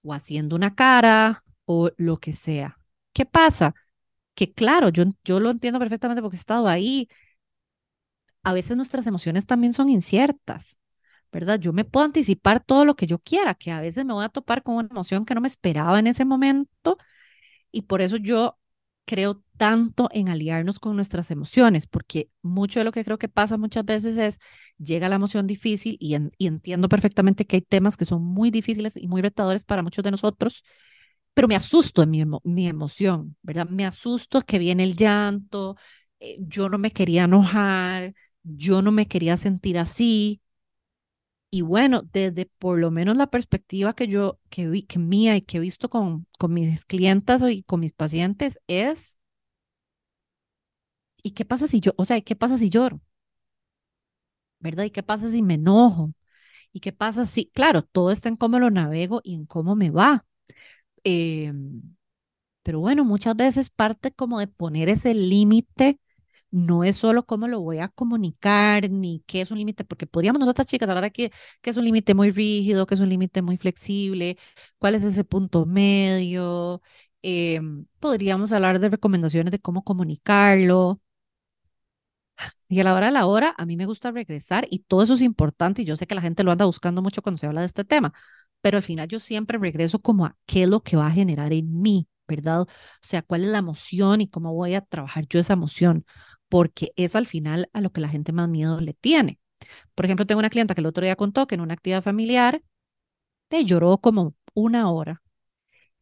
C: o haciendo una cara, o lo que sea. ¿Qué pasa? Que claro, yo, yo lo entiendo perfectamente porque he estado ahí. A veces nuestras emociones también son inciertas, ¿verdad? Yo me puedo anticipar todo lo que yo quiera, que a veces me voy a topar con una emoción que no me esperaba en ese momento y por eso yo creo tanto en aliarnos con nuestras emociones, porque mucho de lo que creo que pasa muchas veces es, llega la emoción difícil y, entiendo perfectamente que hay temas que son muy difíciles y muy retadores para muchos de nosotros, pero me asusto mi, mi emoción, ¿verdad? Me asusto que viene el llanto, eh, yo no me quería enojar, yo no me quería sentir así. Y bueno, desde por lo menos la perspectiva que yo, que vi, que mía y que he visto con, con mis clientas y con mis pacientes es, ¿y qué pasa si yo, o sea, ¿qué pasa si lloro? ¿Verdad? ¿Y qué pasa si me enojo? ¿Y qué pasa si, claro, todo está en cómo lo navego y en cómo me va? Em, pero bueno, muchas veces parte como de poner ese límite no es solo cómo lo voy a comunicar ni qué es un límite, porque podríamos nosotras chicas hablar aquí que es un límite muy rígido, que es un límite muy flexible, cuál es ese punto medio. Em, podríamos hablar de recomendaciones de cómo comunicarlo, Y a la hora de la hora, a mí me gusta regresar y todo eso es importante y yo sé que la gente lo anda buscando mucho cuando se habla de este tema, pero al final yo siempre regreso como a qué es lo que va a generar en mí, ¿verdad? O sea, cuál es la emoción y cómo voy a trabajar yo esa emoción, porque es al final a lo que la gente más miedo le tiene. Por ejemplo, tengo una clienta que el otro día contó que en una actividad familiar te lloró como una hora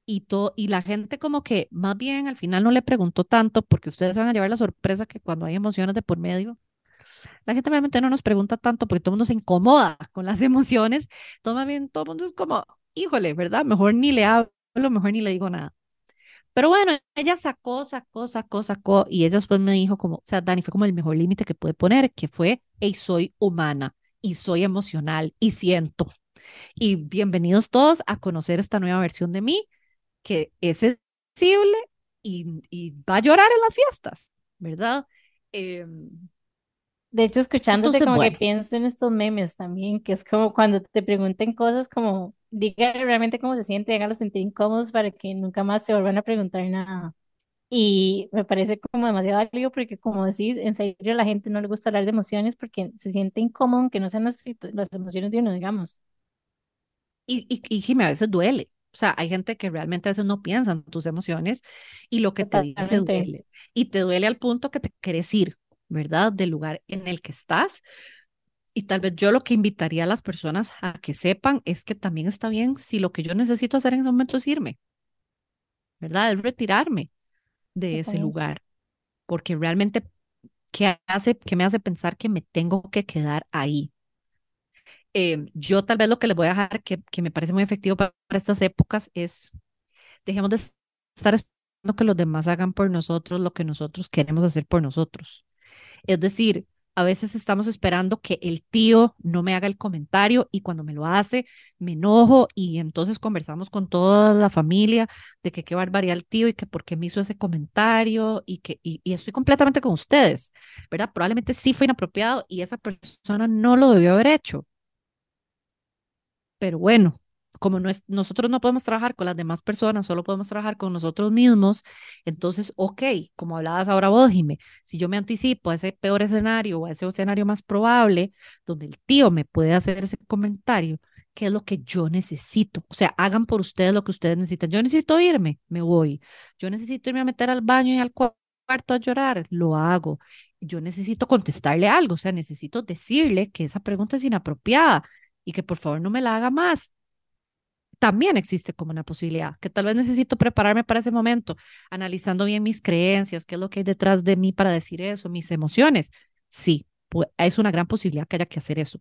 C: y, todo, y la gente como que más bien al final no le preguntó tanto porque ustedes van a llevar la sorpresa que cuando hay emociones de por medio, la gente realmente no nos pregunta tanto porque todo el mundo se incomoda con las emociones, más bien todo el mundo es como, híjole, ¿verdad? Mejor ni le hablo, mejor ni le digo nada. Pero bueno, ella sacó, sacó, sacó, sacó y ella después me dijo como, o sea, Dani, fue como el mejor límite que puede poner, que fue, hey, soy humana y soy emocional y siento. Y bienvenidos todos a conocer esta nueva versión de mí que es sensible y, y va a llorar en las fiestas, ¿verdad? Eh,
A: De hecho, escuchándote
C: Entonces,
A: como
C: bueno.
A: que pienso en estos memes también, que es como cuando te pregunten cosas como, diga realmente cómo se siente, hágalos sentir incómodos para que nunca más te vuelvan a preguntar nada. Y me parece como demasiado válido porque como decís, en serio la gente no le gusta hablar de emociones porque se siente incómodo aunque no sean las, las emociones de uno, digamos.
C: y, y, y Jimmy, a veces duele. O sea, hay gente que realmente a veces no piensa en tus emociones y lo que te dice
A: Totalmente.
C: duele. Y te duele al punto que te quieres ir, ¿verdad? Del lugar en el que estás. Y tal vez yo lo que invitaría a las personas a que sepan es que también está bien si lo que yo necesito hacer en ese momento es irme, ¿verdad? Es retirarme de ese lugar. Porque realmente, ¿qué hace, qué me hace pensar que me tengo que quedar ahí? Eh, yo tal vez lo que les voy a dejar que, que me parece muy efectivo para, para estas épocas es dejemos de estar esperando que los demás hagan por nosotros lo que nosotros queremos hacer por nosotros. Es decir, a veces estamos esperando que el tío no me haga el comentario y cuando me lo hace me enojo y entonces conversamos con toda la familia de que qué barbaridad el tío y que por qué me hizo ese comentario y que y, y estoy completamente con ustedes, ¿verdad? Probablemente sí fue inapropiado y esa persona no lo debió haber hecho. Pero bueno, como no es, nosotros no podemos trabajar con las demás personas, solo podemos trabajar con nosotros mismos, entonces, ok, como hablabas ahora vos, Jimé, si yo me anticipo a ese peor escenario o a ese escenario más probable, donde el tío me puede hacer ese comentario, ¿qué es lo que yo necesito? O sea, hagan por ustedes lo que ustedes necesitan. Yo necesito irme, me voy. Yo necesito irme a meter al baño y al cua- cuarto a llorar, lo hago. Yo necesito contestarle algo, o sea, necesito decirle que esa pregunta es inapropiada y que por favor no me la haga más. También existe como una posibilidad, que tal vez necesito prepararme para ese momento, analizando bien mis creencias, qué es lo que hay detrás de mí para decir eso, mis emociones. Sí, es una gran posibilidad que haya que hacer eso.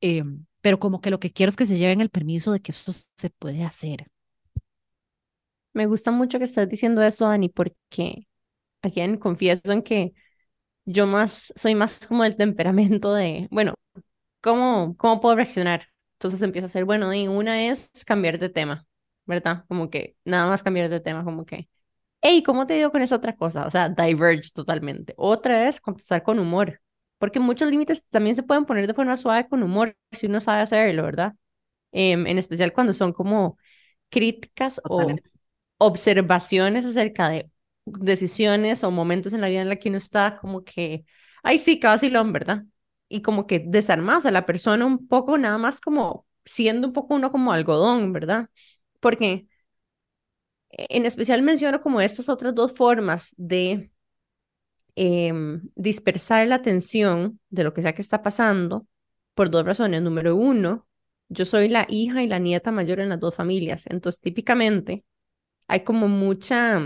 C: Eh, pero como que lo que quiero es que se lleven el permiso de que eso se puede hacer.
B: Me gusta mucho que estés diciendo eso, Dani, porque aquí confieso en que yo más soy más como del temperamento de, bueno, ¿cómo, cómo puedo reaccionar? Entonces empiezo a hacer, bueno, y una es cambiar de tema, ¿verdad? Como que nada más cambiar de tema, como que, hey, ¿cómo te digo con esa otra cosa? O sea, diverge totalmente. Otra es contestar con humor, porque muchos límites también se pueden poner de forma suave con humor, si uno sabe hacerlo, ¿verdad? Em, en especial cuando son como críticas o
D: Totalmente.
B: observaciones acerca de decisiones o momentos en la vida en la que uno está como que, ay, sí, qué vacilón, ¿verdad? Y como que desarmados a la persona un poco, nada más como siendo un poco uno como algodón, ¿verdad? Porque en especial menciono como estas otras dos formas de em, dispersar la atención de lo que sea que está pasando por dos razones. Número uno, yo soy la hija y la nieta mayor en las dos familias, entonces típicamente hay como mucha,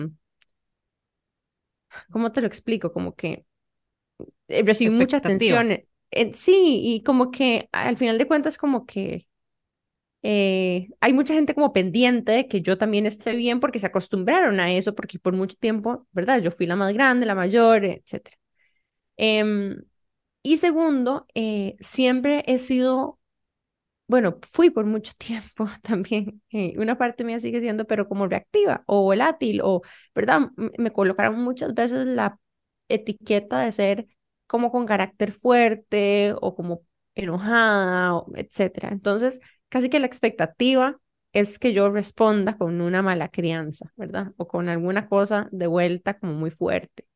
B: ¿cómo te lo explico? Como que eh, recibí mucha atención. Eh, sí, y como que al final de cuentas como que eh, hay mucha gente como pendiente de que yo también esté bien porque se acostumbraron a eso, porque por mucho tiempo, ¿verdad? Yo fui la más grande, la mayor, etcétera. Em, y segundo, eh, siempre he sido, bueno, fui por mucho tiempo también, eh, una parte mía sigue siendo, pero como reactiva o volátil, o, ¿verdad? Me colocaron muchas veces la etiqueta de ser como con carácter fuerte o como enojada, etcétera. Entonces, casi que la expectativa es que yo responda con una mala crianza, ¿verdad? O con alguna cosa de vuelta como muy fuerte.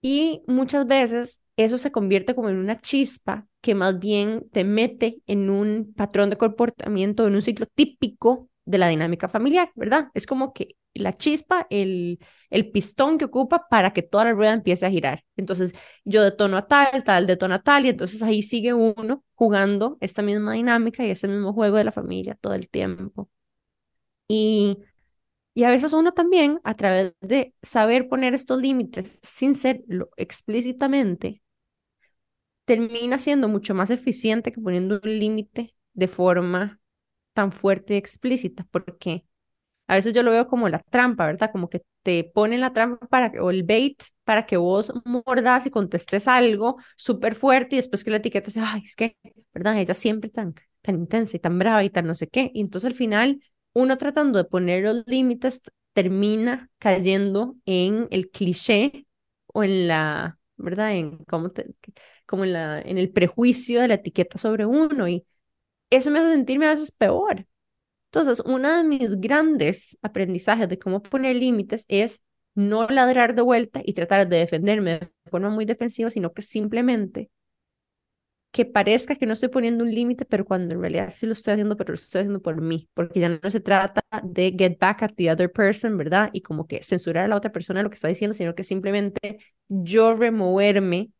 B: Y muchas veces eso se convierte como en una chispa que más bien te mete en un patrón de comportamiento, en un ciclo típico de la dinámica familiar, ¿verdad? Es como que la chispa, el, el pistón que ocupa para que toda la rueda empiece a girar. Entonces, yo detono a tal, tal detono a tal, y entonces ahí sigue uno jugando esta misma dinámica y este mismo juego de la familia todo el tiempo. Y, y a veces uno también, a través de saber poner estos límites sin serlo explícitamente, termina siendo mucho más eficiente que poniendo un límite de forma tan fuerte y explícita, porque a veces yo lo veo como la trampa, ¿verdad? Como que te ponen la trampa para que, o el bait para que vos mordas y contestes algo súper fuerte y después que la etiqueta sea, ay, es que, ¿verdad? Ella siempre tan, tan intensa y tan brava y tan no sé qué. Y entonces al final, uno tratando de poner los límites termina cayendo en el cliché o en la, ¿verdad? En cómo te, como en la, en el prejuicio de la etiqueta sobre uno y eso me hace sentirme a veces peor. Entonces, uno de mis grandes aprendizajes de cómo poner límites es no ladrar de vuelta y tratar de defenderme de forma muy defensiva, sino que simplemente que parezca que no estoy poniendo un límite, pero cuando en realidad sí lo estoy haciendo, pero lo estoy haciendo por mí, porque ya no se trata de get back at the other person, ¿verdad? Y como que censurar a la otra persona lo que está diciendo, sino que simplemente yo removerme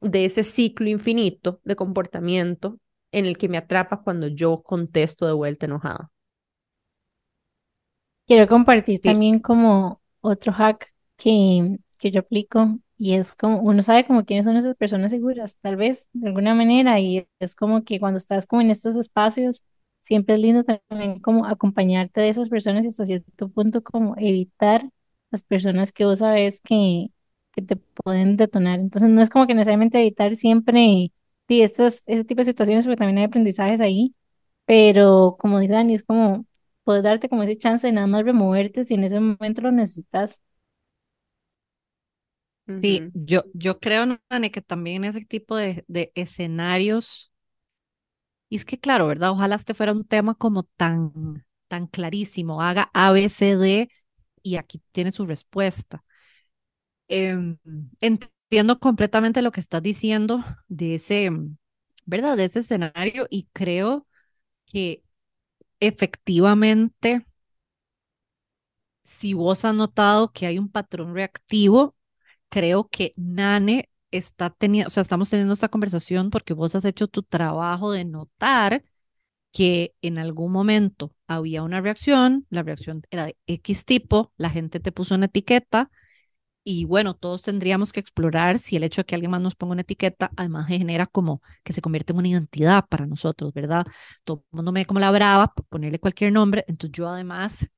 B: de ese ciclo infinito de comportamiento en el que me atrapa cuando yo contesto de vuelta enojada.
A: Quiero compartir también como otro hack que, que yo aplico y es como, uno sabe como quiénes son esas personas seguras, tal vez de alguna manera, y es como que cuando estás como en estos espacios, siempre es lindo también como acompañarte de esas personas y hasta cierto punto como evitar las personas que vos sabes que, que te pueden detonar. Entonces no es como que necesariamente evitar siempre y estas, ese tipo de situaciones, porque también hay aprendizajes ahí, pero como dice Dani, es como puedes darte como ese chance de nada más removerte si en ese momento lo necesitas.
C: Sí,
B: Ujú.
C: yo, yo creo, Nane, que también en ese tipo de, de escenarios, y es que claro, ¿verdad? Ojalá este fuera un tema como tan, tan clarísimo, haga A, B, C, D y aquí tiene su respuesta. Em, entiendo completamente lo que estás diciendo de ese, ¿verdad? De ese escenario y creo que efectivamente, si vos has notado que hay un patrón reactivo, creo que Nane está teniendo, o sea, estamos teniendo esta conversación porque vos has hecho tu trabajo de notar que en algún momento había una reacción, la reacción era de X tipo, la gente te puso una etiqueta y bueno, todos tendríamos que explorar si el hecho de que alguien más nos ponga una etiqueta además genera como que se convierte en una identidad para nosotros, ¿verdad? Todo el mundo me ve como la brava por ponerle cualquier nombre, entonces yo además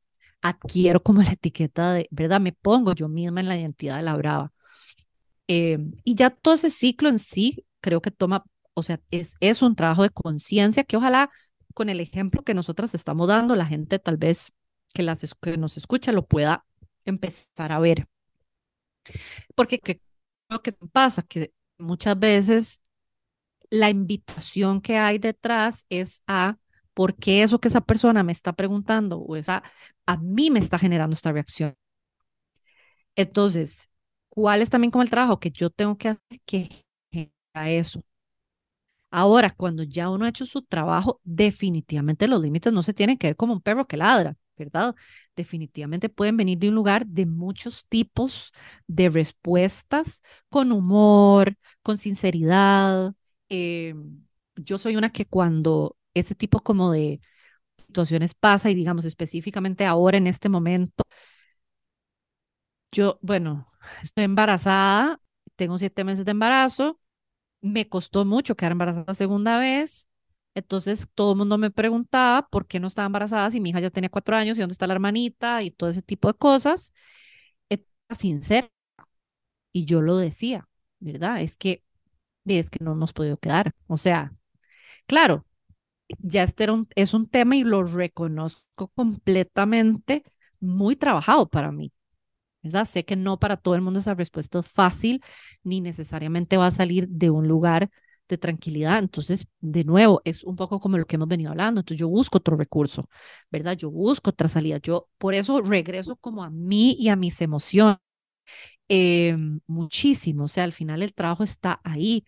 C: adquiero como la etiqueta de, ¿verdad? Me pongo yo misma en la identidad de la brava. Eh, y ya todo ese ciclo en sí creo que toma, o sea, es, es un trabajo de conciencia que ojalá con el ejemplo que nosotras estamos dando, la gente tal vez que, las, que nos escucha lo pueda empezar a ver. Porque que, lo que pasa que muchas veces la invitación que hay detrás es a por qué eso que esa persona me está preguntando o esa a mí me está generando esta reacción. Entonces, ¿cuál es también como el trabajo que yo tengo que hacer que genera eso? Ahora, cuando ya uno ha hecho su trabajo, definitivamente los límites no se tienen que ver como un perro que ladra, ¿verdad? Definitivamente pueden venir de un lugar de muchos tipos de respuestas, con humor, con sinceridad. Eh, yo soy una que cuando ese tipo como de situaciones pasa y digamos específicamente ahora en este momento, yo, bueno, estoy embarazada, tengo siete meses de embarazo me costó mucho quedar embarazada segunda vez. Entonces todo el mundo me preguntaba por qué no estaba embarazada si mi hija ya tenía cuatro años y dónde está la hermanita y todo ese tipo de cosas. Era sincera. Y yo lo decía, ¿verdad? Es que, es que no hemos podido quedar. O sea, claro, ya este era un, es un tema y lo reconozco completamente muy trabajado para mí. ¿verdad? Sé que no para todo el mundo esa respuesta es fácil, ni necesariamente va a salir de un lugar de tranquilidad. Entonces, de nuevo, es un poco como lo que hemos venido hablando. Entonces, yo busco otro recurso, ¿verdad? Yo busco otra salida. Yo por eso regreso como a mí y a mis emociones. eh, muchísimo, o sea, al final el trabajo está ahí.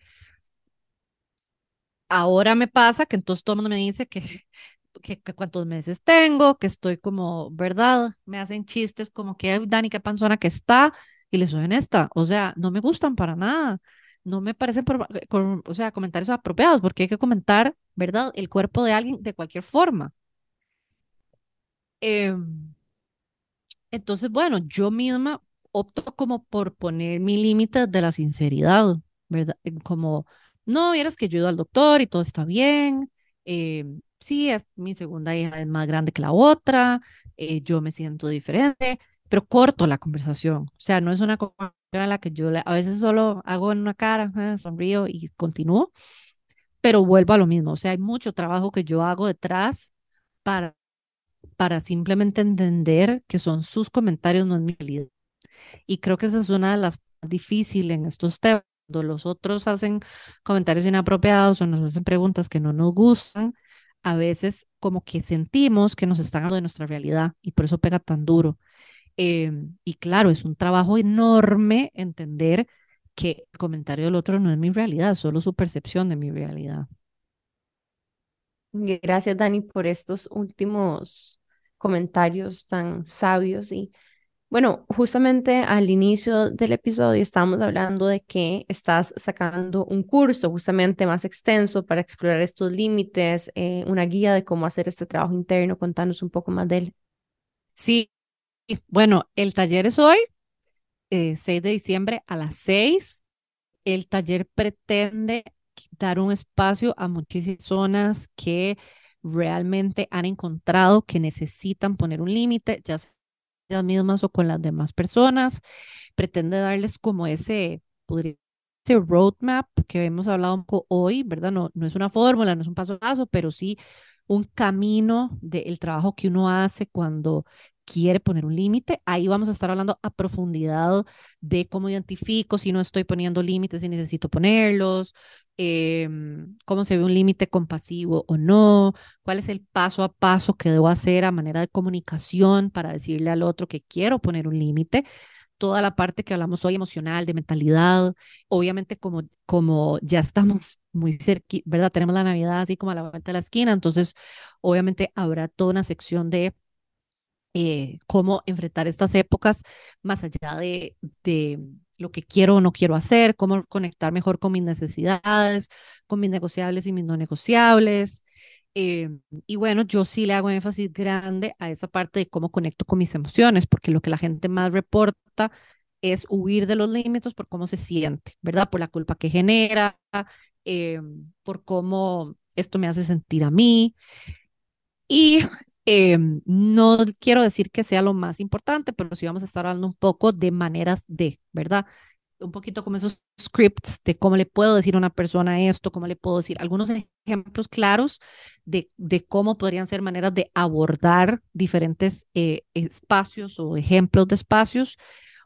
C: Ahora me pasa que entonces todo el mundo me dice que, que, que cuántos meses tengo, que estoy como, ¿verdad? Me hacen chistes como que, "Ay, Dani, qué panzona que está, y les soy honesta, o sea, no me gustan para nada, no me parecen, pro- con- o sea, comentarios apropiados, porque hay que comentar, ¿verdad? El cuerpo de alguien de cualquier forma. Em, entonces, bueno, yo misma opto como por poner mi límite de la sinceridad, ¿verdad? Como, no, vieras que yo he ido al doctor y todo está bien. eh, sí, es, mi segunda hija es más grande que la otra. eh, yo me siento diferente, pero corto la conversación. O sea, no es una conversación en la que yo a veces solo hago en una cara, ah, sonrío y continúo, pero vuelvo a lo mismo. O sea, hay mucho trabajo que yo hago detrás para para simplemente entender que son sus comentarios, no es mi. Y creo que esa es una de las difíciles en estos temas. Cuando los otros hacen comentarios inapropiados o nos hacen preguntas que no nos gustan, a veces como que sentimos que nos están hablando de nuestra realidad y por eso pega tan duro. Em, y claro, es un trabajo enorme entender que el comentario del otro no es mi realidad, solo su percepción de mi realidad.
B: Gracias, Dani, por estos últimos comentarios tan sabios. Y bueno, justamente al inicio del episodio estábamos hablando de que estás sacando un curso justamente más extenso para explorar estos límites, eh, una guía de cómo hacer este trabajo interno. Contanos un poco más de él.
C: Sí, bueno, el taller es hoy, eh, 6 de diciembre a las 6. El taller pretende dar un espacio a muchísimas personas que realmente han encontrado que necesitan poner un límite, ya sea ellas mismas o con las demás personas. Pretende darles como ese, ese roadmap que hemos hablado un poco hoy, ¿verdad? No, no es una fórmula, no es un paso a paso, pero sí un camino del trabajo que uno hace cuando quiere poner un límite. Ahí vamos a estar hablando a profundidad de cómo identifico si no estoy poniendo límites y necesito ponerlos, em, cómo se ve un límite compasivo o no, cuál es el paso a paso que debo hacer a manera de comunicación para decirle al otro que quiero poner un límite. Toda la parte que hablamos hoy emocional, de mentalidad, obviamente como, como ya estamos muy cerca, ¿verdad? Tenemos la Navidad así como a la vuelta de la esquina, entonces obviamente habrá toda una sección de eh, cómo enfrentar estas épocas más allá de, de lo que quiero o no quiero hacer, cómo conectar mejor con mis necesidades, con mis negociables y mis no negociables. Eh, y bueno, yo sí le hago énfasis grande a esa parte de cómo conecto con mis emociones, porque lo que la gente más reporta es huir de los límites por cómo se siente, ¿verdad? Por la culpa que genera, eh, por cómo esto me hace sentir a mí. Y eh, no quiero decir que sea lo más importante, pero sí vamos a estar hablando un poco de maneras de, ¿verdad? Un poquito como esos scripts de cómo le puedo decir a una persona esto, cómo le puedo decir algunos ejemplos claros de, de cómo podrían ser maneras de abordar diferentes eh, espacios o ejemplos de espacios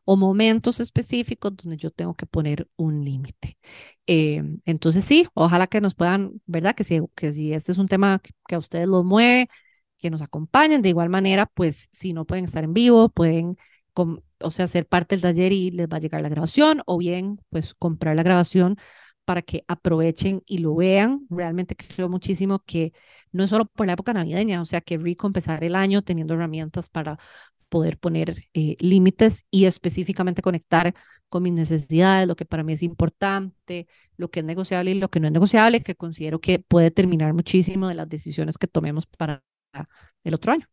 C: o momentos específicos donde yo tengo que poner un límite. Eh, entonces sí, ojalá que nos puedan, ¿verdad? Que si, que si este es un tema que, que a ustedes los mueve, que nos acompañen. De igual manera, pues si no pueden estar en vivo, pueden, o sea, ser parte del taller y les va a llegar la grabación, o bien, pues comprar la grabación para que aprovechen y lo vean. Realmente creo muchísimo que no es solo por la época navideña, o sea, que rico empezar el año teniendo herramientas para poder poner eh, límites y específicamente conectar con mis necesidades, lo que para mí es importante, lo que es negociable y lo que no es negociable, que considero que puede determinar muchísimo de las decisiones que tomemos para el otro año.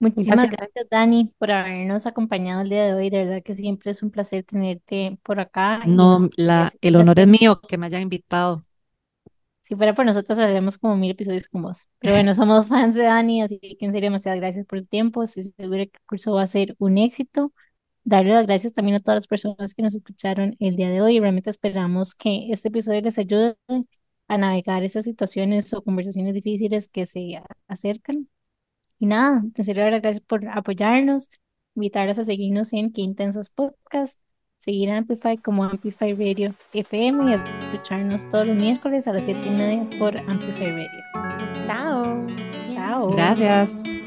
A: Muchísimas
B: Gracias.
A: gracias, Dani, por habernos acompañado el día de hoy. De verdad que siempre es un placer tenerte por acá.
C: No, la, el honor es mío que me hayan invitado.
A: Si fuera por nosotros, haríamos como mil episodios con vos. Pero bueno, somos fans de Dani, así que en serio, demasiadas gracias por el tiempo. Estoy segura que el curso va a ser un éxito. Darle las gracias también a todas las personas que nos escucharon el día de hoy. Realmente esperamos que este episodio les ayude a navegar esas situaciones o conversaciones difíciles que se acercan. Y nada, en serio, verdad, gracias por apoyarnos, invitarles a seguirnos en Qué Intensas Podcast, seguir a Amplify como Amplify Radio FM y escucharnos todos los miércoles a las 7 y media por Amplify Radio.
B: Chao.
A: Chao.
C: Gracias.